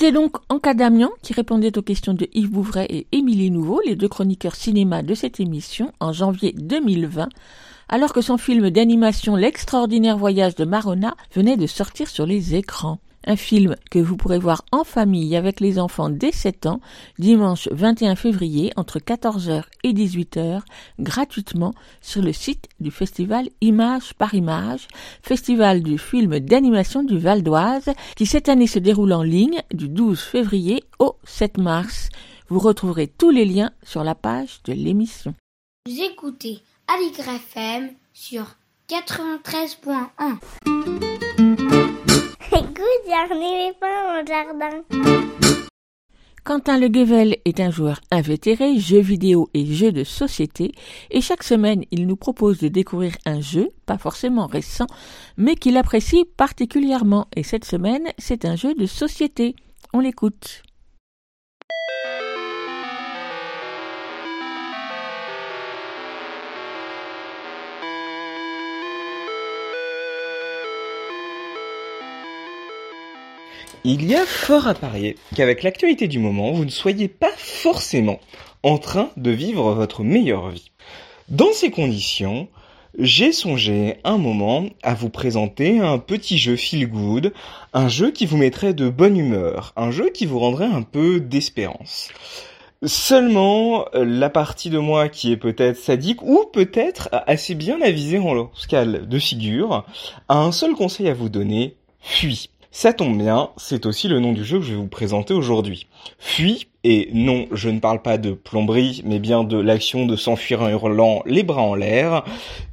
C'était donc Anka Damian qui répondait aux questions de Yves Bouvray et Émilie Nouveau, les deux chroniqueurs cinéma de cette émission, en janvier 2020, alors que son film d'animation L'extraordinaire voyage de Marona venait de sortir sur les écrans. Un film que vous pourrez voir en famille avec les enfants dès 7 ans, dimanche 21 février entre 14h et 18h, gratuitement sur le site du festival Image par Image, festival du film d'animation du Val d'Oise, qui cette année se déroule en ligne du 12 février au 7 mars. Vous retrouverez tous les liens sur la page de l'émission. Vous écoutez Aligre FM sur 93.1. Quentin Le Guevel est un joueur invétéré, jeux vidéo et jeux de société, et chaque semaine il nous propose de découvrir un jeu, pas forcément récent, mais qu'il apprécie particulièrement, et cette semaine c'est un jeu de société. On l'écoute. Il y a fort à parier qu'avec l'actualité du moment, vous ne soyez pas forcément en train de vivre votre meilleure vie. Dans ces conditions, j'ai songé un moment à vous présenter un petit jeu feel good, un jeu qui vous mettrait de bonne humeur, un jeu qui vous rendrait un peu d'espérance. Seulement, la partie de moi qui est peut-être sadique ou peut-être assez bien avisée en scale de figure a un seul conseil à vous donner, fuis. Ça tombe bien, c'est aussi le nom du jeu que je vais vous présenter aujourd'hui. Fuis, et non, je ne parle pas de plomberie, mais bien de l'action de s'enfuir en hurlant les bras en l'air,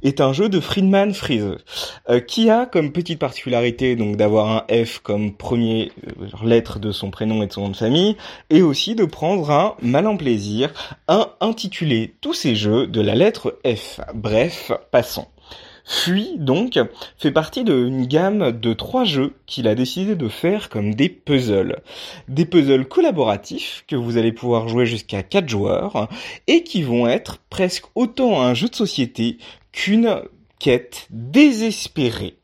est un jeu de Friedman Freeze, euh, qui a comme petite particularité donc d'avoir un F comme premier euh, lettre de son prénom et de son nom de famille, et aussi de prendre un malin plaisir à intituler tous ces jeux de la lettre F. Bref, passons. Fuit, donc, fait partie d'une gamme de trois jeux qu'il a décidé de faire comme des puzzles. Des puzzles collaboratifs que vous allez pouvoir jouer jusqu'à quatre joueurs et qui vont être presque autant un jeu de société qu'une quête désespérée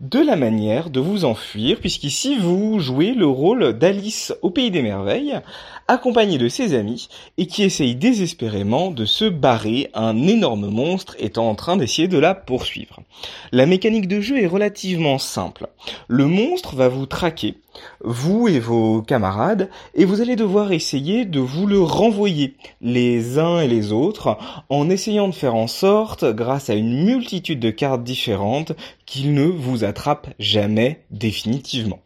de la manière de vous enfuir, puisqu'ici vous jouez le rôle d'Alice au Pays des Merveilles, accompagné de ses amis, et qui essaye désespérément de se barrer, un énorme monstre étant en train d'essayer de la poursuivre. La mécanique de jeu est relativement simple. Le monstre va vous traquer, vous et vos camarades, et vous allez devoir essayer de vous le renvoyer, les uns et les autres, en essayant de faire en sorte, grâce à une multitude de cartes différentes, qu'il ne vous attrape jamais définitivement.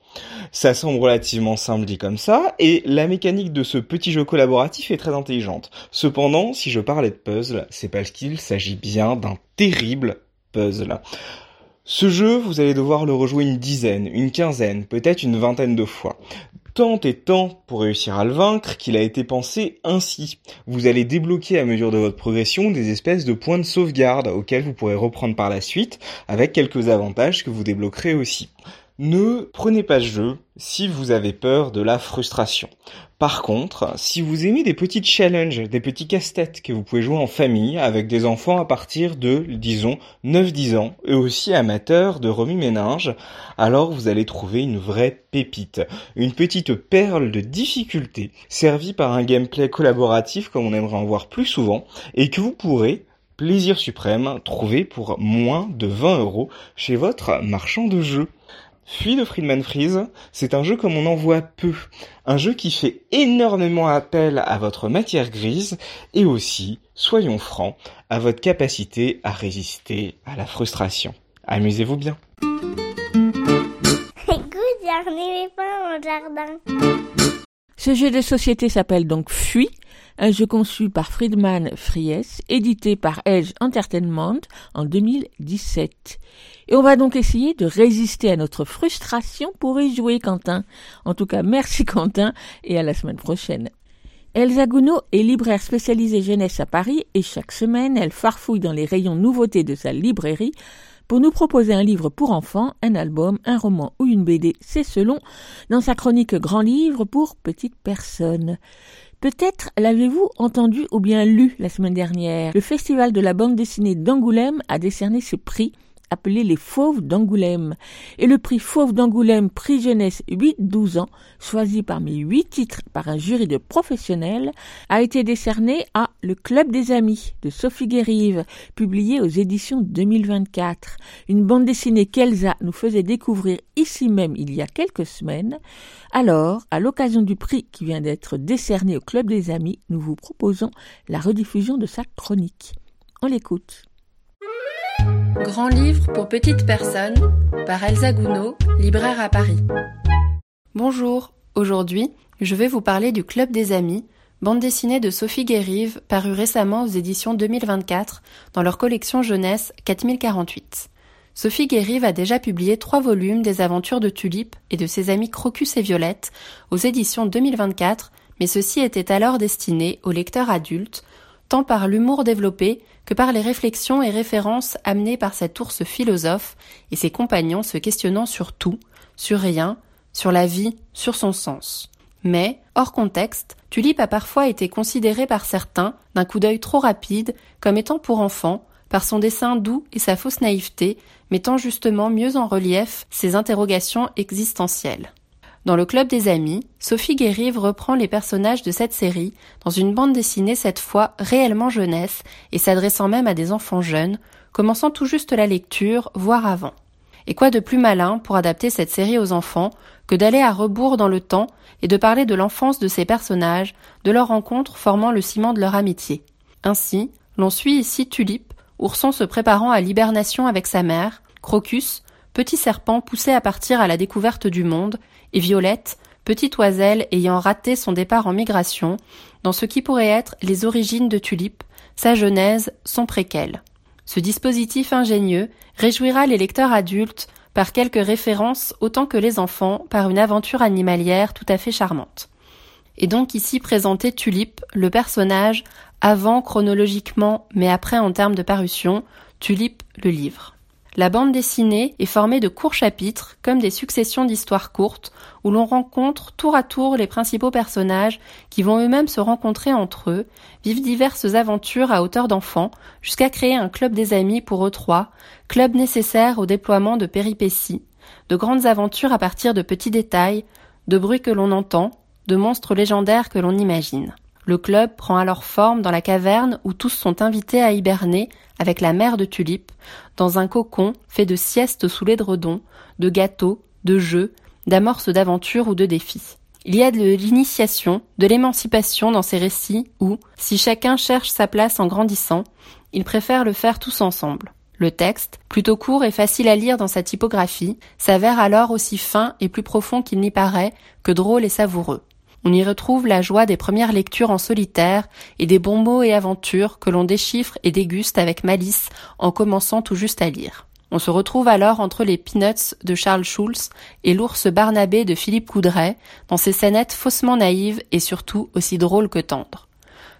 Ça semble relativement simple dit comme ça, et la mécanique de ce petit jeu collaboratif est très intelligente. Cependant, si je parlais de puzzle, c'est parce qu'il s'agit bien d'un terrible puzzle. Ce jeu, vous allez devoir le rejouer une dizaine, une quinzaine, peut-être une vingtaine de fois. Tant et tant pour réussir à le vaincre qu'il a été pensé ainsi. Vous allez débloquer à mesure de votre progression des espèces de points de sauvegarde auxquels vous pourrez reprendre par la suite avec quelques avantages que vous débloquerez aussi. Ne prenez pas jeu si vous avez peur de la frustration. Par contre, si vous aimez des petits challenges, des petits casse-têtes que vous pouvez jouer en famille avec des enfants à partir de, disons, 9-10 ans, et aussi amateurs de remue-ménage, alors vous allez trouver une vraie pépite, une petite perle de difficulté, servie par un gameplay collaboratif comme on aimerait en voir plus souvent, et que vous pourrez plaisir suprême, trouver pour moins de 20 euros chez votre marchand de jeux. Fuit de Friedman Freeze, c'est un jeu comme on en voit peu. Un jeu qui fait énormément appel à votre matière grise et aussi, soyons francs, à votre capacité à résister à la frustration. Amusez-vous bien. Écoute, j'en pas mon jardin. Ce jeu de société s'appelle donc Fuit un jeu conçu par Friedman Fries, édité par Edge Entertainment en 2017. Et on va donc essayer de résister à notre frustration pour y jouer, Quentin. En tout cas, merci Quentin et à la semaine prochaine. Elsa Gounod est libraire spécialisée jeunesse à Paris et chaque semaine, elle farfouille dans les rayons nouveautés de sa librairie pour nous proposer un livre pour enfants, un album, un roman ou une BD, c'est selon, dans sa chronique Grand Livre pour petites personnes. Peut-être l'avez-vous entendu ou bien lu la semaine dernière. Le Festival de la bande dessinée d'Angoulême a décerné ce prix appelé les Fauves d'Angoulême. Et le prix Fauve d'Angoulême, prix jeunesse 8-12 ans, choisi parmi huit titres par un jury de professionnels, a été décerné à Le Club des Amis de Sophie Guérive, publié aux éditions 2024. Une bande dessinée qu'Elsa nous faisait découvrir ici même il y a quelques semaines. Alors, à l'occasion du prix qui vient d'être décerné au Club des Amis, nous vous proposons la rediffusion de sa chronique. On l'écoute. Grand livre pour petites personnes par Elsa Gounod, libraire à Paris. Bonjour, aujourd'hui je vais vous parler du Club des Amis, bande dessinée de Sophie Guérive, parue récemment aux éditions 2024 dans leur collection jeunesse 4048. Sophie Guérive a déjà publié trois volumes des aventures de Tulipe et de ses amis Crocus et Violette aux éditions 2024, mais ceci était alors destiné aux lecteurs adultes, tant par l'humour développé que par les réflexions et références amenées par cet ours philosophe et ses compagnons se questionnant sur tout, sur rien, sur la vie, sur son sens. Mais, hors contexte, Tulipe a parfois été considéré par certains, d'un coup d'œil trop rapide, comme étant pour enfants, par son dessin doux et sa fausse naïveté, mettant justement mieux en relief ses interrogations existentielles. Dans le club des amis, Sophie Guérive reprend les personnages de cette série dans une bande dessinée cette fois réellement jeunesse et s'adressant même à des enfants jeunes, commençant tout juste la lecture, voire avant. Et quoi de plus malin pour adapter cette série aux enfants que d'aller à rebours dans le temps et de parler de l'enfance de ces personnages, de leurs rencontres formant le ciment de leur amitié. Ainsi, l'on suit ici Tulipe, ourson se préparant à l'hibernation avec sa mère, Crocus, petit serpent poussé à partir à la découverte du monde, et Violette, petite oiselle ayant raté son départ en migration, dans ce qui pourrait être les origines de Tulipe, sa genèse, son préquel. Ce dispositif ingénieux réjouira les lecteurs adultes par quelques références autant que les enfants par une aventure animalière tout à fait charmante. Et donc ici présenté Tulipe, le personnage, avant chronologiquement mais après en termes de parution, Tulipe le livre. La bande dessinée est formée de courts chapitres, comme des successions d'histoires courtes, où l'on rencontre tour à tour les principaux personnages qui vont eux-mêmes se rencontrer entre eux, vivent diverses aventures à hauteur d'enfants, jusqu'à créer un club des amis pour eux trois, club nécessaire au déploiement de péripéties, de grandes aventures à partir de petits détails, de bruits que l'on entend, de monstres légendaires que l'on imagine. Le club prend alors forme dans la caverne où tous sont invités à hiberner avec la mère de Tulipe, dans un cocon fait de siestes sous l'édredon, de gâteaux, de jeux, d'amorces d'aventures ou de défis. Il y a de l'initiation, de l'émancipation dans ces récits où, si chacun cherche sa place en grandissant, ils préfèrent le faire tous ensemble. Le texte, plutôt court et facile à lire dans sa typographie, s'avère alors aussi fin et plus profond qu'il n'y paraît, que drôle et savoureux. On y retrouve la joie des premières lectures en solitaire et des bons mots et aventures que l'on déchiffre et déguste avec malice en commençant tout juste à lire. On se retrouve alors entre les Peanuts de Charles Schulz et l'ours Barnabé de Philippe Coudray dans ces scénettes faussement naïves et surtout aussi drôles que tendres.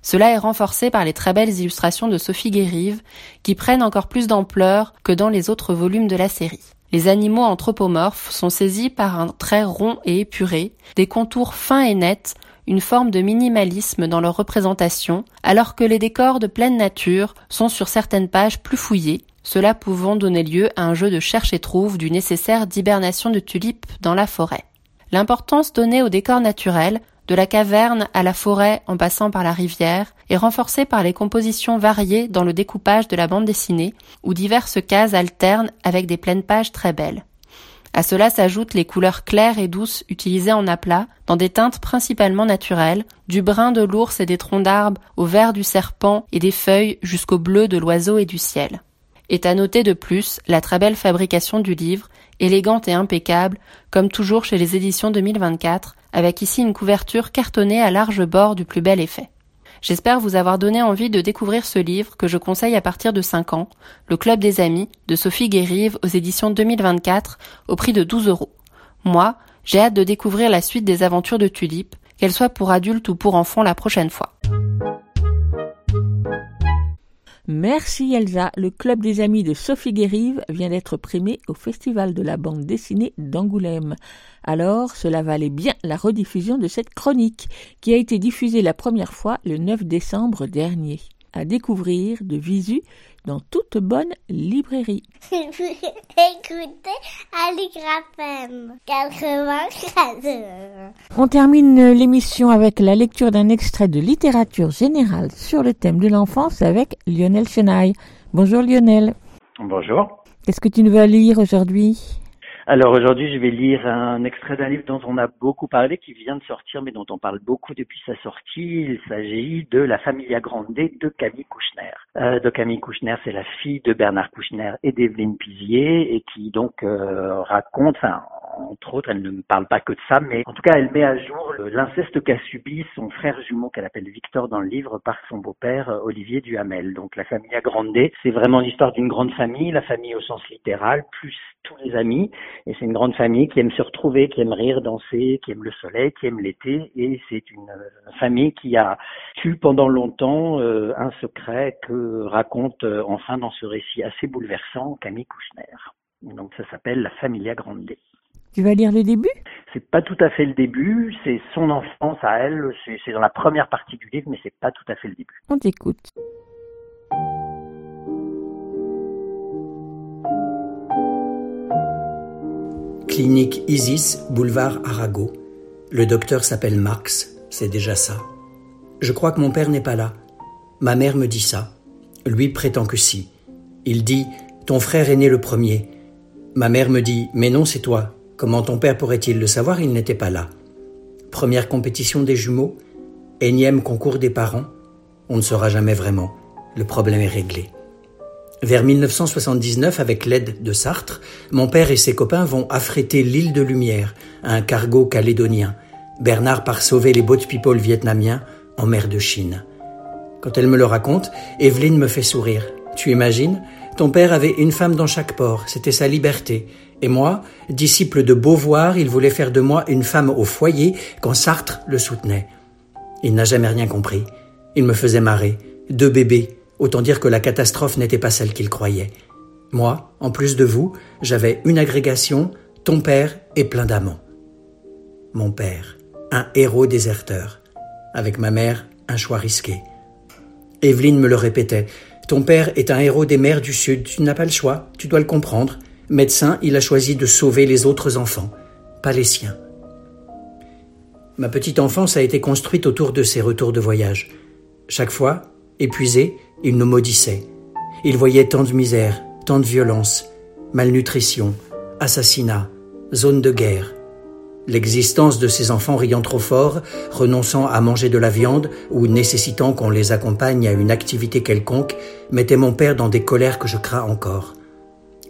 Cela est renforcé par les très belles illustrations de Sophie Guérive qui prennent encore plus d'ampleur que dans les autres volumes de la série. Les animaux anthropomorphes sont saisis par un trait rond et épuré, des contours fins et nets, une forme de minimalisme dans leur représentation, alors que les décors de pleine nature sont sur certaines pages plus fouillés, cela pouvant donner lieu à un jeu de cherche et trouve du nécessaire d'hibernation de tulipes dans la forêt. L'importance donnée aux décors naturels de la caverne à la forêt en passant par la rivière, est renforcée par les compositions variées dans le découpage de la bande dessinée, où diverses cases alternent avec des pleines pages très belles. À cela s'ajoutent les couleurs claires et douces utilisées en aplat, dans des teintes principalement naturelles, du brun de l'ours et des troncs d'arbres au vert du serpent et des feuilles jusqu'au bleu de l'oiseau et du ciel. Est à noter de plus la très belle fabrication du livre, élégante et impeccable, comme toujours chez les éditions 2024, avec ici une couverture cartonnée à large bord du plus bel effet. J'espère vous avoir donné envie de découvrir ce livre que je conseille à partir de 5 ans, Le Club des Amis, de Sophie Guérive aux éditions 2024, au prix de 12 euros. Moi, j'ai hâte de découvrir la suite des aventures de Tulipe, qu'elle soit pour adultes ou pour enfants la prochaine fois. Merci Elsa. Le club des amis de Sophie Guérive vient d'être primé au Festival de la bande dessinée d'Angoulême. Alors, cela valait bien la rediffusion de cette chronique, qui a été diffusée la première fois le 9 décembre dernier. À découvrir de visu dans toute bonne librairie. Écoutez Aligrafem 94. On termine l'émission avec la lecture d'un extrait de littérature générale sur le thème de l'enfance avec Lionel Chenaille. Bonjour Lionel. Bonjour. Qu'est-ce que tu nous vas lire aujourd'hui? Alors aujourd'hui, je vais lire un extrait d'un livre dont on a beaucoup parlé, qui vient de sortir, mais dont on parle beaucoup depuis sa sortie. Il s'agit de La Familia Grande de Camille Kouchner. Euh, de Camille Kouchner, c'est la fille de Bernard Kouchner et d'Evelyne Pizier, et qui donc euh, raconte, enfin, entre autres, elle ne me parle pas que de ça, mais en tout cas, elle met à jour l'inceste qu'a subi son frère jumeau qu'elle appelle Victor dans le livre par son beau-père euh, Olivier Duhamel. Donc la Familia Grande, c'est vraiment l'histoire d'une grande famille, la famille au sens littéral, plus tous les amis. Et c'est une grande famille qui aime se retrouver, qui aime rire, danser, qui aime le soleil, qui aime l'été. Et c'est une euh, famille qui a tué pendant longtemps euh, un secret que raconte enfin dans ce récit assez bouleversant Camille Kouchner. Donc ça s'appelle La Familia Grande. Tu vas lire le début? C'est pas tout à fait le début, c'est son enfance à elle, c'est dans la première partie du livre, mais c'est pas tout à fait le début. On t'écoute. Clinique Isis, boulevard Arago. Le docteur s'appelle Marx, c'est déjà ça. Je crois que mon père n'est pas là. Ma mère me dit ça. Lui prétend que si. Il dit Ton frère est né le premier. Ma mère me dit Mais non, c'est toi. Comment ton père pourrait-il le savoir? Il n'était pas là. Première compétition des jumeaux Énième concours des parents On ne saura jamais vraiment. Le problème est réglé. Vers 1979, avec l'aide de Sartre, mon père et ses copains vont affréter l'île de Lumière, un cargo calédonien. Bernard part sauver les boat people vietnamiens en mer de Chine. Quand elle me le raconte, Evelyne me fait sourire. Tu imagines? Ton père avait une femme dans chaque port, c'était sa liberté. Et moi, disciple de Beauvoir, il voulait faire de moi une femme au foyer quand Sartre le soutenait. Il n'a jamais rien compris. Il me faisait marrer. Deux bébés, Autant dire que la catastrophe n'était pas celle qu'il croyait. Moi, en plus de vous, j'avais une agrégation, ton père et plein d'amants. Mon père, un héros déserteur. Avec ma mère, un choix risqué. Evelyne me le répétait. Ton père est un héros des mers du Sud, tu n'as pas le choix, tu dois le comprendre. Médecin, il a choisi de sauver les autres enfants, pas les siens. Ma petite enfance a été construite autour de ces retours de voyage. Chaque fois, épuisé, il nous maudissait. Il voyait tant de misère, tant de violence, malnutrition, assassinat, zone de guerre. L'existence de ces enfants riant trop fort, renonçant à manger de la viande ou nécessitant qu'on les accompagne à une activité quelconque, mettait mon père dans des colères que je crains encore.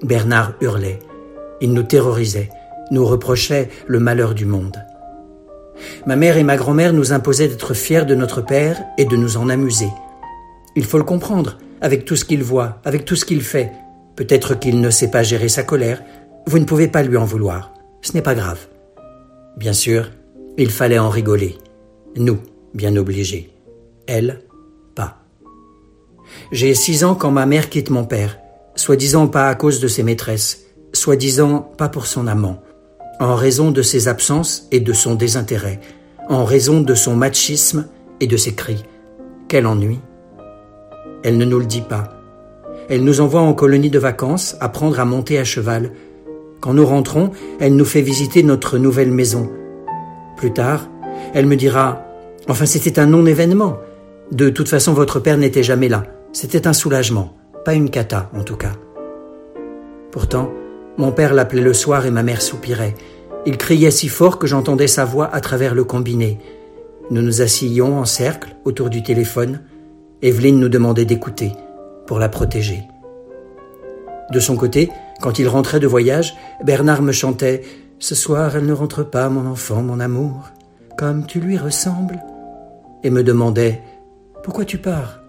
Bernard hurlait. Il nous terrorisait, nous reprochait le malheur du monde. Ma mère et ma grand-mère nous imposaient d'être fiers de notre père et de nous en amuser. Il faut le comprendre, avec tout ce qu'il voit, avec tout ce qu'il fait. Peut-être qu'il ne sait pas gérer sa colère. Vous ne pouvez pas lui en vouloir. Ce n'est pas grave. Bien sûr, il fallait en rigoler. Nous, bien obligés. Elle, pas. J'ai six ans quand ma mère quitte mon père, soi-disant pas à cause de ses maîtresses, soi-disant pas pour son amant, en raison de ses absences et de son désintérêt, en raison de son machisme et de ses cris. Quel ennui. Elle ne nous le dit pas. Elle nous envoie en colonie de vacances apprendre à monter à cheval. Quand nous rentrons, elle nous fait visiter notre nouvelle maison. Plus tard, elle me dira Enfin, c'était un non-événement. De toute façon, votre père n'était jamais là. C'était un soulagement, pas une cata en tout cas. Pourtant, mon père l'appelait le soir et ma mère soupirait. Il criait si fort que j'entendais sa voix à travers le combiné. Nous nous assillions en cercle autour du téléphone. Evelyne nous demandait d'écouter pour la protéger. De son côté, quand il rentrait de voyage, Bernard me chantait Ce soir elle ne rentre pas, mon enfant, mon amour, comme tu lui ressembles, et me demandait Pourquoi tu pars?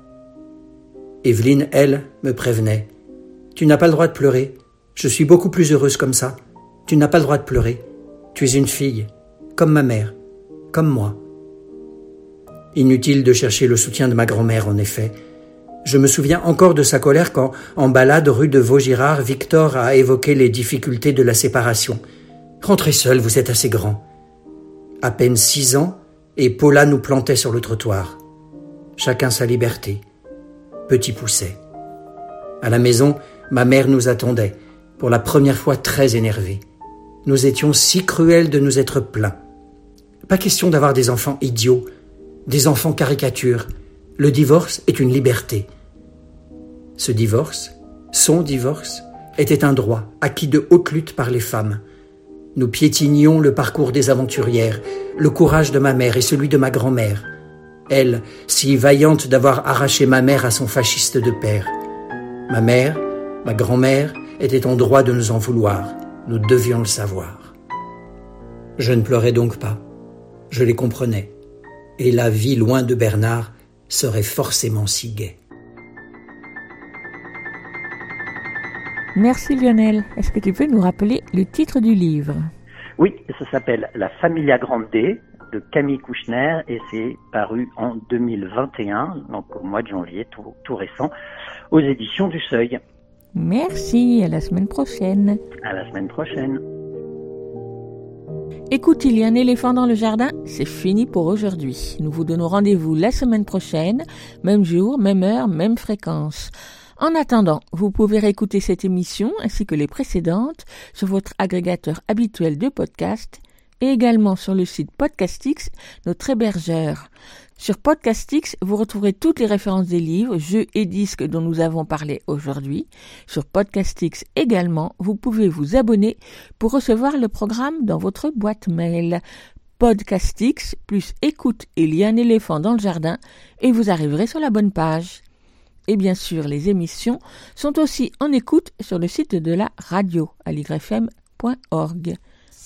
Evelyne, elle, me prévenait Tu n'as pas le droit de pleurer, je suis beaucoup plus heureuse comme ça. Tu n'as pas le droit de pleurer. Tu es une fille, comme ma mère, comme moi. Inutile de chercher le soutien de ma grand-mère, en effet. Je me souviens encore de sa colère quand, en balade rue de Vaugirard, Victor a évoqué les difficultés de la séparation. Rentrez seul, vous êtes assez grand. À peine six ans, et Paula nous plantait sur le trottoir. Chacun sa liberté. Petit pousset. À la maison, ma mère nous attendait, pour la première fois très énervée. Nous étions si cruels de nous être plaints. Pas question d'avoir des enfants idiots, des enfants caricatures. Le divorce est une liberté. Ce divorce, son divorce, était un droit acquis de haute lutte par les femmes. Nous piétinions le parcours des aventurières, le courage de ma mère et celui de ma grand-mère. Elle, si vaillante d'avoir arraché ma mère à son fasciste de père. Ma mère, ma grand-mère, étaient en droit de nous en vouloir. Nous devions le savoir. Je ne pleurais donc pas. Je les comprenais. Et la vie loin de Bernard serait forcément si gaie. Merci Lionel. Est-ce que tu peux nous rappeler le titre du livre? Oui, ça s'appelle La Familia Grande de Camille Kouchner et c'est paru en 2021, donc au mois de janvier, tout, tout récent, aux éditions du Seuil. Merci, à la semaine prochaine. À la semaine prochaine. Écoute, il y a un éléphant dans le jardin, c'est fini pour aujourd'hui. Nous vous donnons rendez-vous la semaine prochaine, même jour, même heure, même fréquence. En attendant, vous pouvez réécouter cette émission ainsi que les précédentes sur votre agrégateur habituel de podcast et également sur le site Podcastix, notre hébergeur. Sur Podcastix, vous retrouverez toutes les références des livres, jeux et disques dont nous avons parlé aujourd'hui. Sur Podcastix également, vous pouvez vous abonner pour recevoir le programme dans votre boîte mail. Podcastix plus écoute il y a un éléphant dans le jardin et vous arriverez sur la bonne page. Et bien sûr, les émissions sont aussi en écoute sur le site de la radio